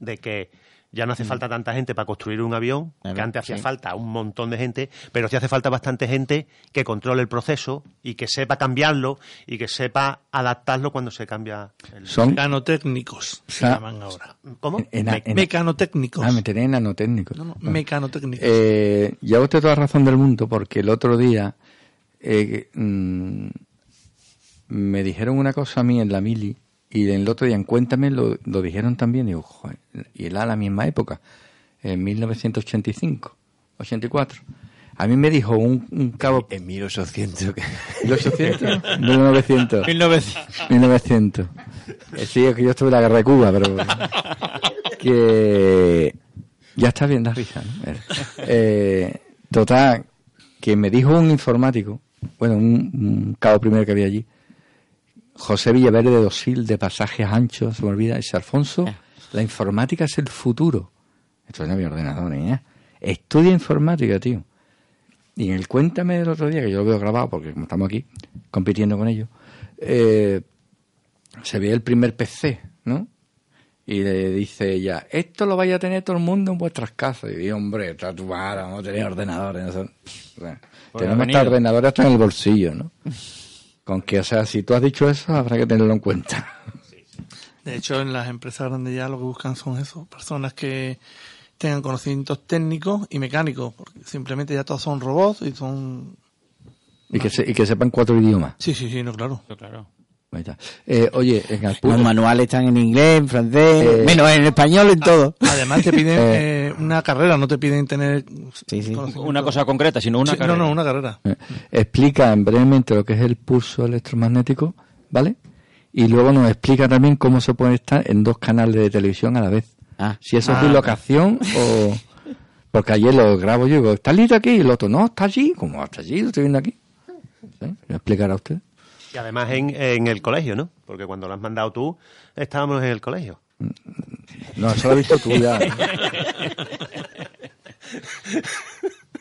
de que ya no hace falta tanta gente para construir un avión, que antes hacía sí. falta un montón de gente, pero sí hace falta bastante gente que controle el proceso y que sepa cambiarlo y que sepa adaptarlo cuando se cambia el... son Mecanotécnicos se llaman ahora. ¿Cómo? en- Me- en- Mecanotécnicos. Ah, me tenéis en nanotécnico. No, no, mecanotécnicos. Eh, lleva usted toda la razón del mundo, porque el otro día eh, mm, me dijeron una cosa a mí en la mili, y el otro día en Cuéntame lo, lo dijeron también, y digo, joder, y era la misma época, en 1985, 84. A mí me dijo un, un cabo... En 1800. que- 1800, 1900. 1900. 1900. Eh, Sí, es que yo estuve en la guerra de Cuba, pero. Que. Ya está bien la risa, ¿no? Eh, total, que me dijo un informático, bueno, un, un cabo primero que había allí, José Villaverde de Dosil, de Pasajes Anchos, se me olvida, ese Alfonso, la informática es el futuro. Esto no había ordenador ni nada. Estudia informática, tío. Y en el Cuéntame del otro día, que yo lo veo grabado, porque como estamos aquí compitiendo con ellos, eh, se ve el primer PC, ¿no? Y le dice ella, esto lo vaya a tener todo el mundo en vuestras casas. Y digo, hombre, está tu vara, vamos a tener ordenadores. ¿no? Sea, tenemos hasta ordenadores hasta en el bolsillo, ¿no? Con que, o sea, si tú has dicho eso, habrá que tenerlo en cuenta. De hecho, en las empresas grandes ya lo que buscan son eso, personas que tengan conocimientos técnicos y mecánicos, porque simplemente ya todos son robots y son... Y que, se- y que sepan cuatro idiomas. Sí, sí, sí, no, claro. claro. Ahí está. Eh, oye, en Los manuales están en inglés, en francés, Eh, menos en español, en todo. Además te piden Eh. eh, una carrera, no te piden tener... Una cosa concreta, sino una Sí, carrera. No, no, una carrera. Eh, explica brevemente lo que es el pulso electromagnético, ¿vale? Y luego nos explica también cómo se puede estar en dos canales de televisión a la vez. Ah. Si eso Ah. es bilocación o... Porque ayer lo grabo yo y digo, ¿está listo aquí? Y el otro, no, está allí. ¿Cómo está allí? Lo estoy viendo aquí. ¿Sí? ¿Me explicará usted? Y además en, en el colegio, ¿no? Porque cuando lo has mandado tú, estábamos en el colegio. No, eso lo has visto tú ya.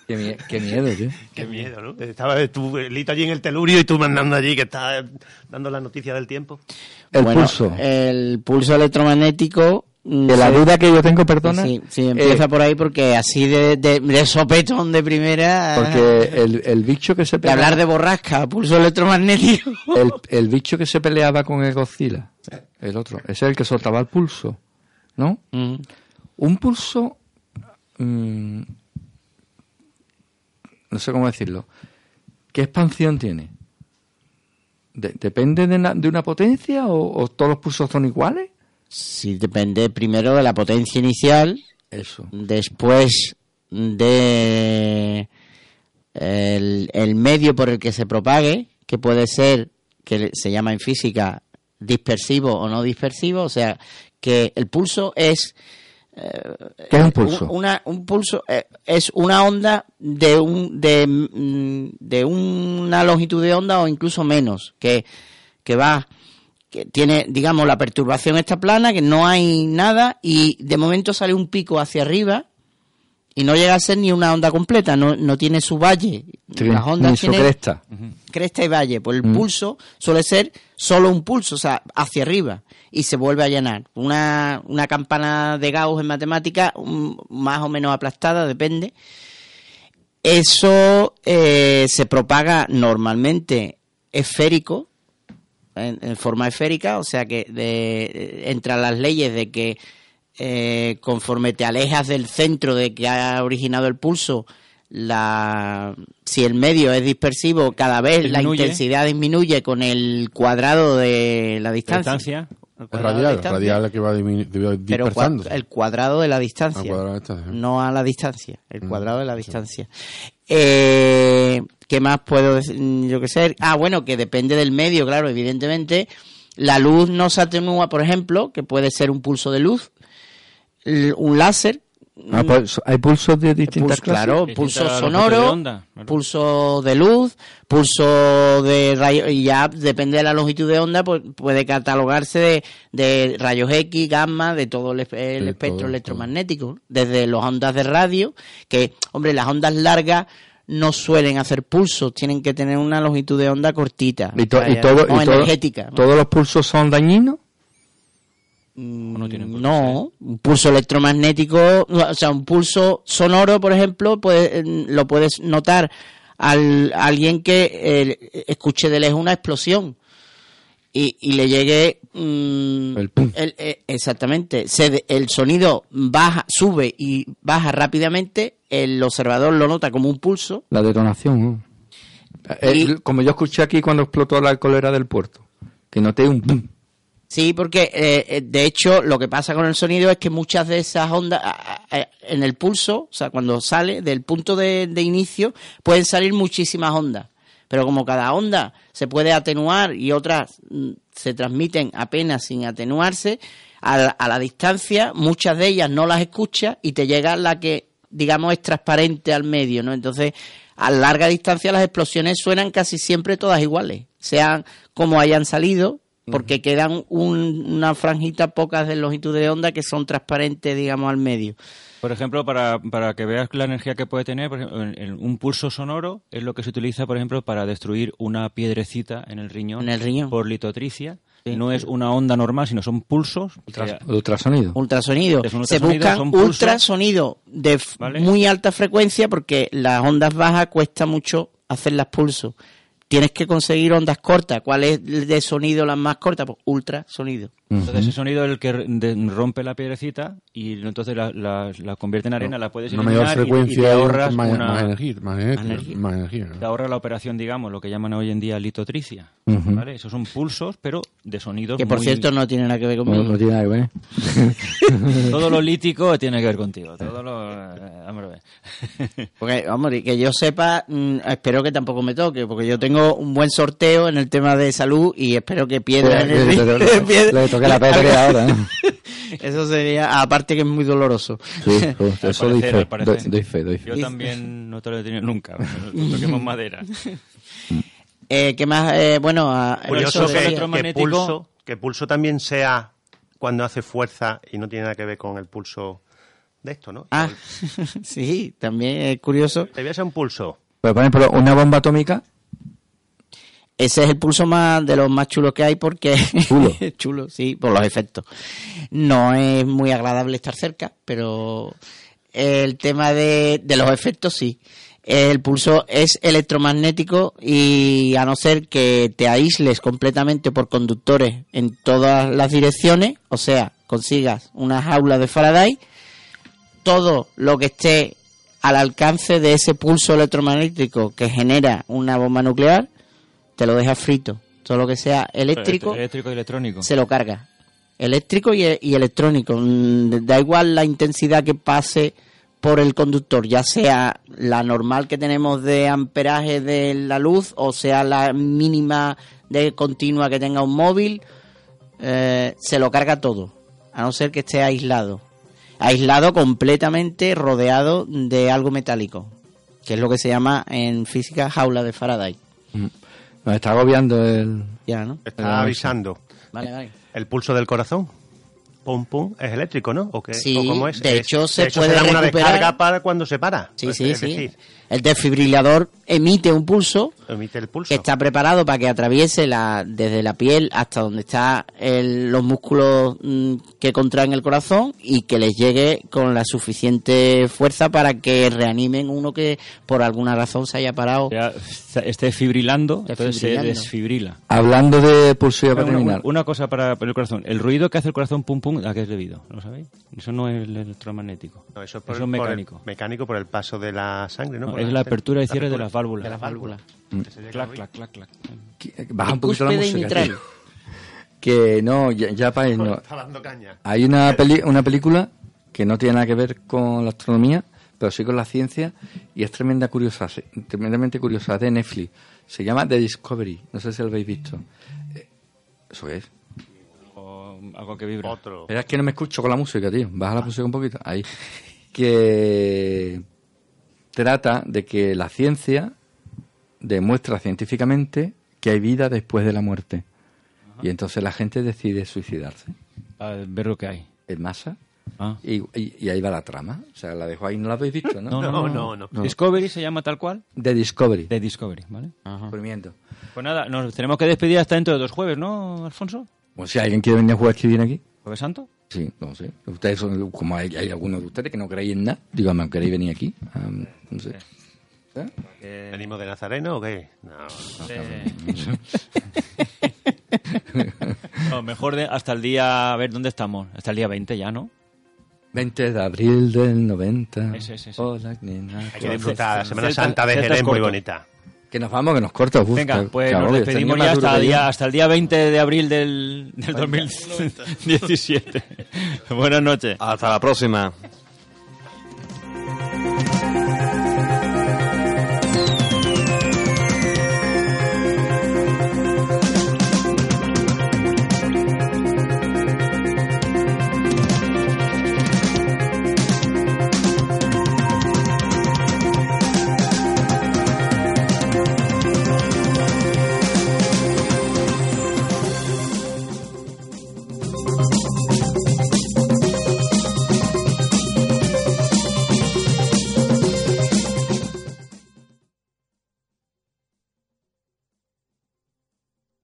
qué, mie- qué miedo, tío. Qué miedo, ¿no? Estaba tú, Lito, allí en el telurio y tú mandando allí que estás dando la noticia del tiempo. El Bueno, pulso. El pulso electromagnético. Mm, De la se- duda que yo tengo, perdona. Sí, sí, empieza eh, por ahí porque así de, de, de sopetón de primera. Porque el, el bicho que se de hablar de borrasca, pulso electromagnético. el, el bicho que se peleaba con el Godzilla, el otro, ese es el que soltaba el pulso, ¿no? Mm. Un pulso, mm, no sé cómo decirlo, ¿qué expansión tiene? De- ¿Depende de, una- de una potencia o, o todos los pulsos son iguales? Sí, depende primero de la potencia inicial, Eso. después de el, el medio por el que se propague, que puede ser, que se llama en física dispersivo o no dispersivo, o sea, que el pulso es ¿Qué es un pulso? Un, una- un pulso eh, es una onda de un de, mm, de una longitud de onda o incluso menos que, que va que tiene digamos la perturbación está plana que no hay nada y de momento sale un pico hacia arriba y no llega a ser ni una onda completa no, no tiene su valle Sí, las ondas ni su tienen cresta. cresta y valle pues el Mm. pulso suele ser solo un pulso o sea hacia arriba y se vuelve a llenar una, una campana de Gauss en matemática más o menos aplastada depende eso eh, se propaga normalmente esférico en, en forma esférica o sea que de, entran las leyes de que eh, conforme te alejas del centro de que ha originado el pulso, la, si el medio es dispersivo, cada vez la intensidad disminuye con el cuadrado de la distancia. Distancia. El radial, distancia. radial que va Pero dispersando. cua- el cuadrado de la distancia. Ah, cuadrado de la distancia. No a la distancia, el cuadrado de la distancia. Eh, ¿Qué más puedo decir? Mm. Ah, bueno, que depende del medio, claro, evidentemente. La luz no se atenúa, por ejemplo, que puede ser un pulso de luz, un láser. Ah, pues, hay pulsos de distintas Pulso, clases. claro, Distintas pulso sonoro, de onda, claro. pulso de luz, pulso de rayos, y ya depende de la longitud de onda, pues puede catalogarse de, de rayos X, gamma, de todo el, espectro todo, electromagnético, desde las ondas de radio, que, hombre, las ondas largas no suelen hacer pulsos, tienen que tener una longitud de onda cortita, Y, to- o sea, y todo, o y todo- energética. ¿Todos los pulsos son dañinos? Mm, no un pulso electromagnético, o sea, un pulso sonoro, por ejemplo, puede- eh, lo puedes notar al a alguien que eh, escuche de lejos una explosión y, y le llegue mm, El pum. el- eh, exactamente, se el sonido baja, sube y baja rápidamente, el observador lo nota como un pulso. La detonación. ¿no? Y- como yo escuché aquí cuando explotó la colera del puerto. Que noté un pum. Sí, porque eh, eh, de hecho lo que pasa con el sonido es que muchas de esas ondas en el pulso, o sea, cuando sale del punto de, de inicio, pueden salir muchísimas ondas. Pero como cada onda se puede atenuar y otras mm, se transmiten apenas sin atenuarse, a la, a la distancia muchas de ellas no las escuchas y te llega la que, digamos, es transparente al medio, ¿no? Entonces a larga distancia las explosiones suenan casi siempre todas iguales, sean como hayan salido, porque quedan un- una franjita pocas de longitud de onda que son transparentes, digamos, al medio. Por ejemplo, para, para que veas la energía que puede tener, por ejemplo, en- en un pulso sonoro es lo que se utiliza, por ejemplo, para destruir una piedrecita en el riñón, En el riñón. por litotricia. No es una onda normal, sino son pulsos. Ultras- que- ultrasonido. Ultrasonido. Un Se ultrasonido, buscan ultrasonido de muy alta frecuencia porque las ondas bajas cuesta mucho hacerlas pulso. Tienes que conseguir ondas cortas. ¿Cuál es de sonido las más cortas? Pues ultrasonido. Entonces ese sonido es el que rompe la piedrecita y entonces la, la- la convierte en arena, la puedes Una mayor eliminar y- y, frecuencia te ahorras más, una- más energía. Más energía. energía. más energía, ¿no? te ahorra la operación, digamos, lo que llaman hoy en día litotricia. ¿vale? Esos son pulsos, pero de sonidos Que por muy- cierto no tiene nada que ver conmigo. No, no tiene nada que ver. Todo lo lítico tiene que ver contigo. Todo lo... eh, hombre, Porque, hombre, que yo sepa, mm, espero que tampoco me toque, porque yo tengo un buen sorteo en el tema de salud y espero que piedra en el Toque la pedre ahora. ¿eh? Eso sería, aparte que es muy doloroso. Sí, pues, eso doy fe, doy, doy fe, doy fe. Yo también no te lo he tenido nunca. No toquemos madera. Eh, ¿Qué más? Eh, bueno, a- Curioso que, que pulso, que pulso también sea cuando hace fuerza y no tiene nada que ver con el pulso de esto, ¿no? Ah, sí, también es curioso. Te voy a hacer un pulso. Pues, por ejemplo, una bomba atómica, Ese es el pulso más de los más chulos que hay porque Chulo. chulo, sí, por los efectos. No es muy agradable estar cerca, pero el tema de, de los efectos sí. El pulso es electromagnético y a no ser que te aísles completamente por conductores en todas las direcciones, o sea, consigas una jaula de Faraday, todo lo que esté al alcance de ese pulso electromagnético que genera una bomba nuclear, te lo deja frito. Todo lo que sea eléctrico Eléctrico y electrónico. se lo carga. Eléctrico y, y electrónico. Mm, Da igual la intensidad que pase por el conductor, ya sea la normal que tenemos de amperaje de la luz o sea la mínima de continua que tenga un móvil, eh, se lo carga todo, a no ser que esté aislado. Aislado completamente, rodeado de algo metálico, que es lo que se llama en física jaula de Faraday. Nos está agobiando el... Ya, ¿no? Está Ah, avisando. Vale, vale. El pulso del corazón. Pum, pum, es eléctrico, ¿no? ¿O qué? Sí, ¿O cómo es? de Es- hecho, se de puede da una recuperar- descarga para cuando se para. Sí, Pues, sí, es sí. decir, El desfibrilador emite un pulso emite el pulso. que está preparado para que atraviese la, desde la piel hasta donde están los músculos mm, que contraen el corazón y que les llegue con la suficiente fuerza para que reanimen uno que por alguna razón se haya parado. Ya esté fibrilando, entonces se desfibrila. Hablando de pulso ya para Una, terminar. una- cosa para, para el corazón. El ruido que hace el corazón pum pum, ¿a qué es debido? ¿Lo sabéis? Eso no es el electromagnético. No, eso es, por Eso el- es por el- mecánico. mecánico por el paso de la sangre, ¿no? No, Es la apertura y cierre de las válvulas. de las válvulas. Clac, clac, clac, clac. Baja un poquito la música. Que no, ya, ya para no. Hay una, peli- una película que no tiene nada que ver con la astronomía, pero sí con la ciencia, y es tremenda curiosa, tremendamente curiosa, de Netflix. Se llama The Discovery, no sé si lo habéis visto. Eh, ¿Eso qué es? O algo que vibra. Otro. Es que no me escucho con la música, tío. Baja la música un poquito. Ahí. Que trata de que la ciencia demuestra científicamente que hay vida después de la muerte. Y entonces la gente decide suicidarse. A ver lo que hay. En masa. Ah. Y, y- y ahí va la trama. O sea, la dejo ahí, no la habéis visto, ¿no? No, no, No, no, no, no. Discovery se llama tal cual. De Discovery. De Discovery, ¿vale? Descubrimiento. Pues nada, nos tenemos que despedir hasta dentro de dos jueves, ¿no, Alfonso? Pues si alguien quiere venir a jugar que viene aquí. ¿Jueves Santo? Sí, no sé. Ustedes son, como hay, hay algunos de ustedes que no creéis en nada, dígame, ¿queréis venir aquí? Ah, no sé. ¿Eh? ¿Venimos de Nazareno o qué? No. No, mejor de, hasta el día... A ver, ¿dónde estamos? Hasta el día 20 ya, ¿no? 20 de abril del 90. Ese, ese, ese. Hola, nena. Hay que disfrutar. La Semana Santa de Jerez muy bonita. Que nos vamos, que nos corta. Uf, Venga, pues que nos despedimos ya el, día, hasta el día 20 de abril del, del 2017. Buenas noches. Hasta la próxima.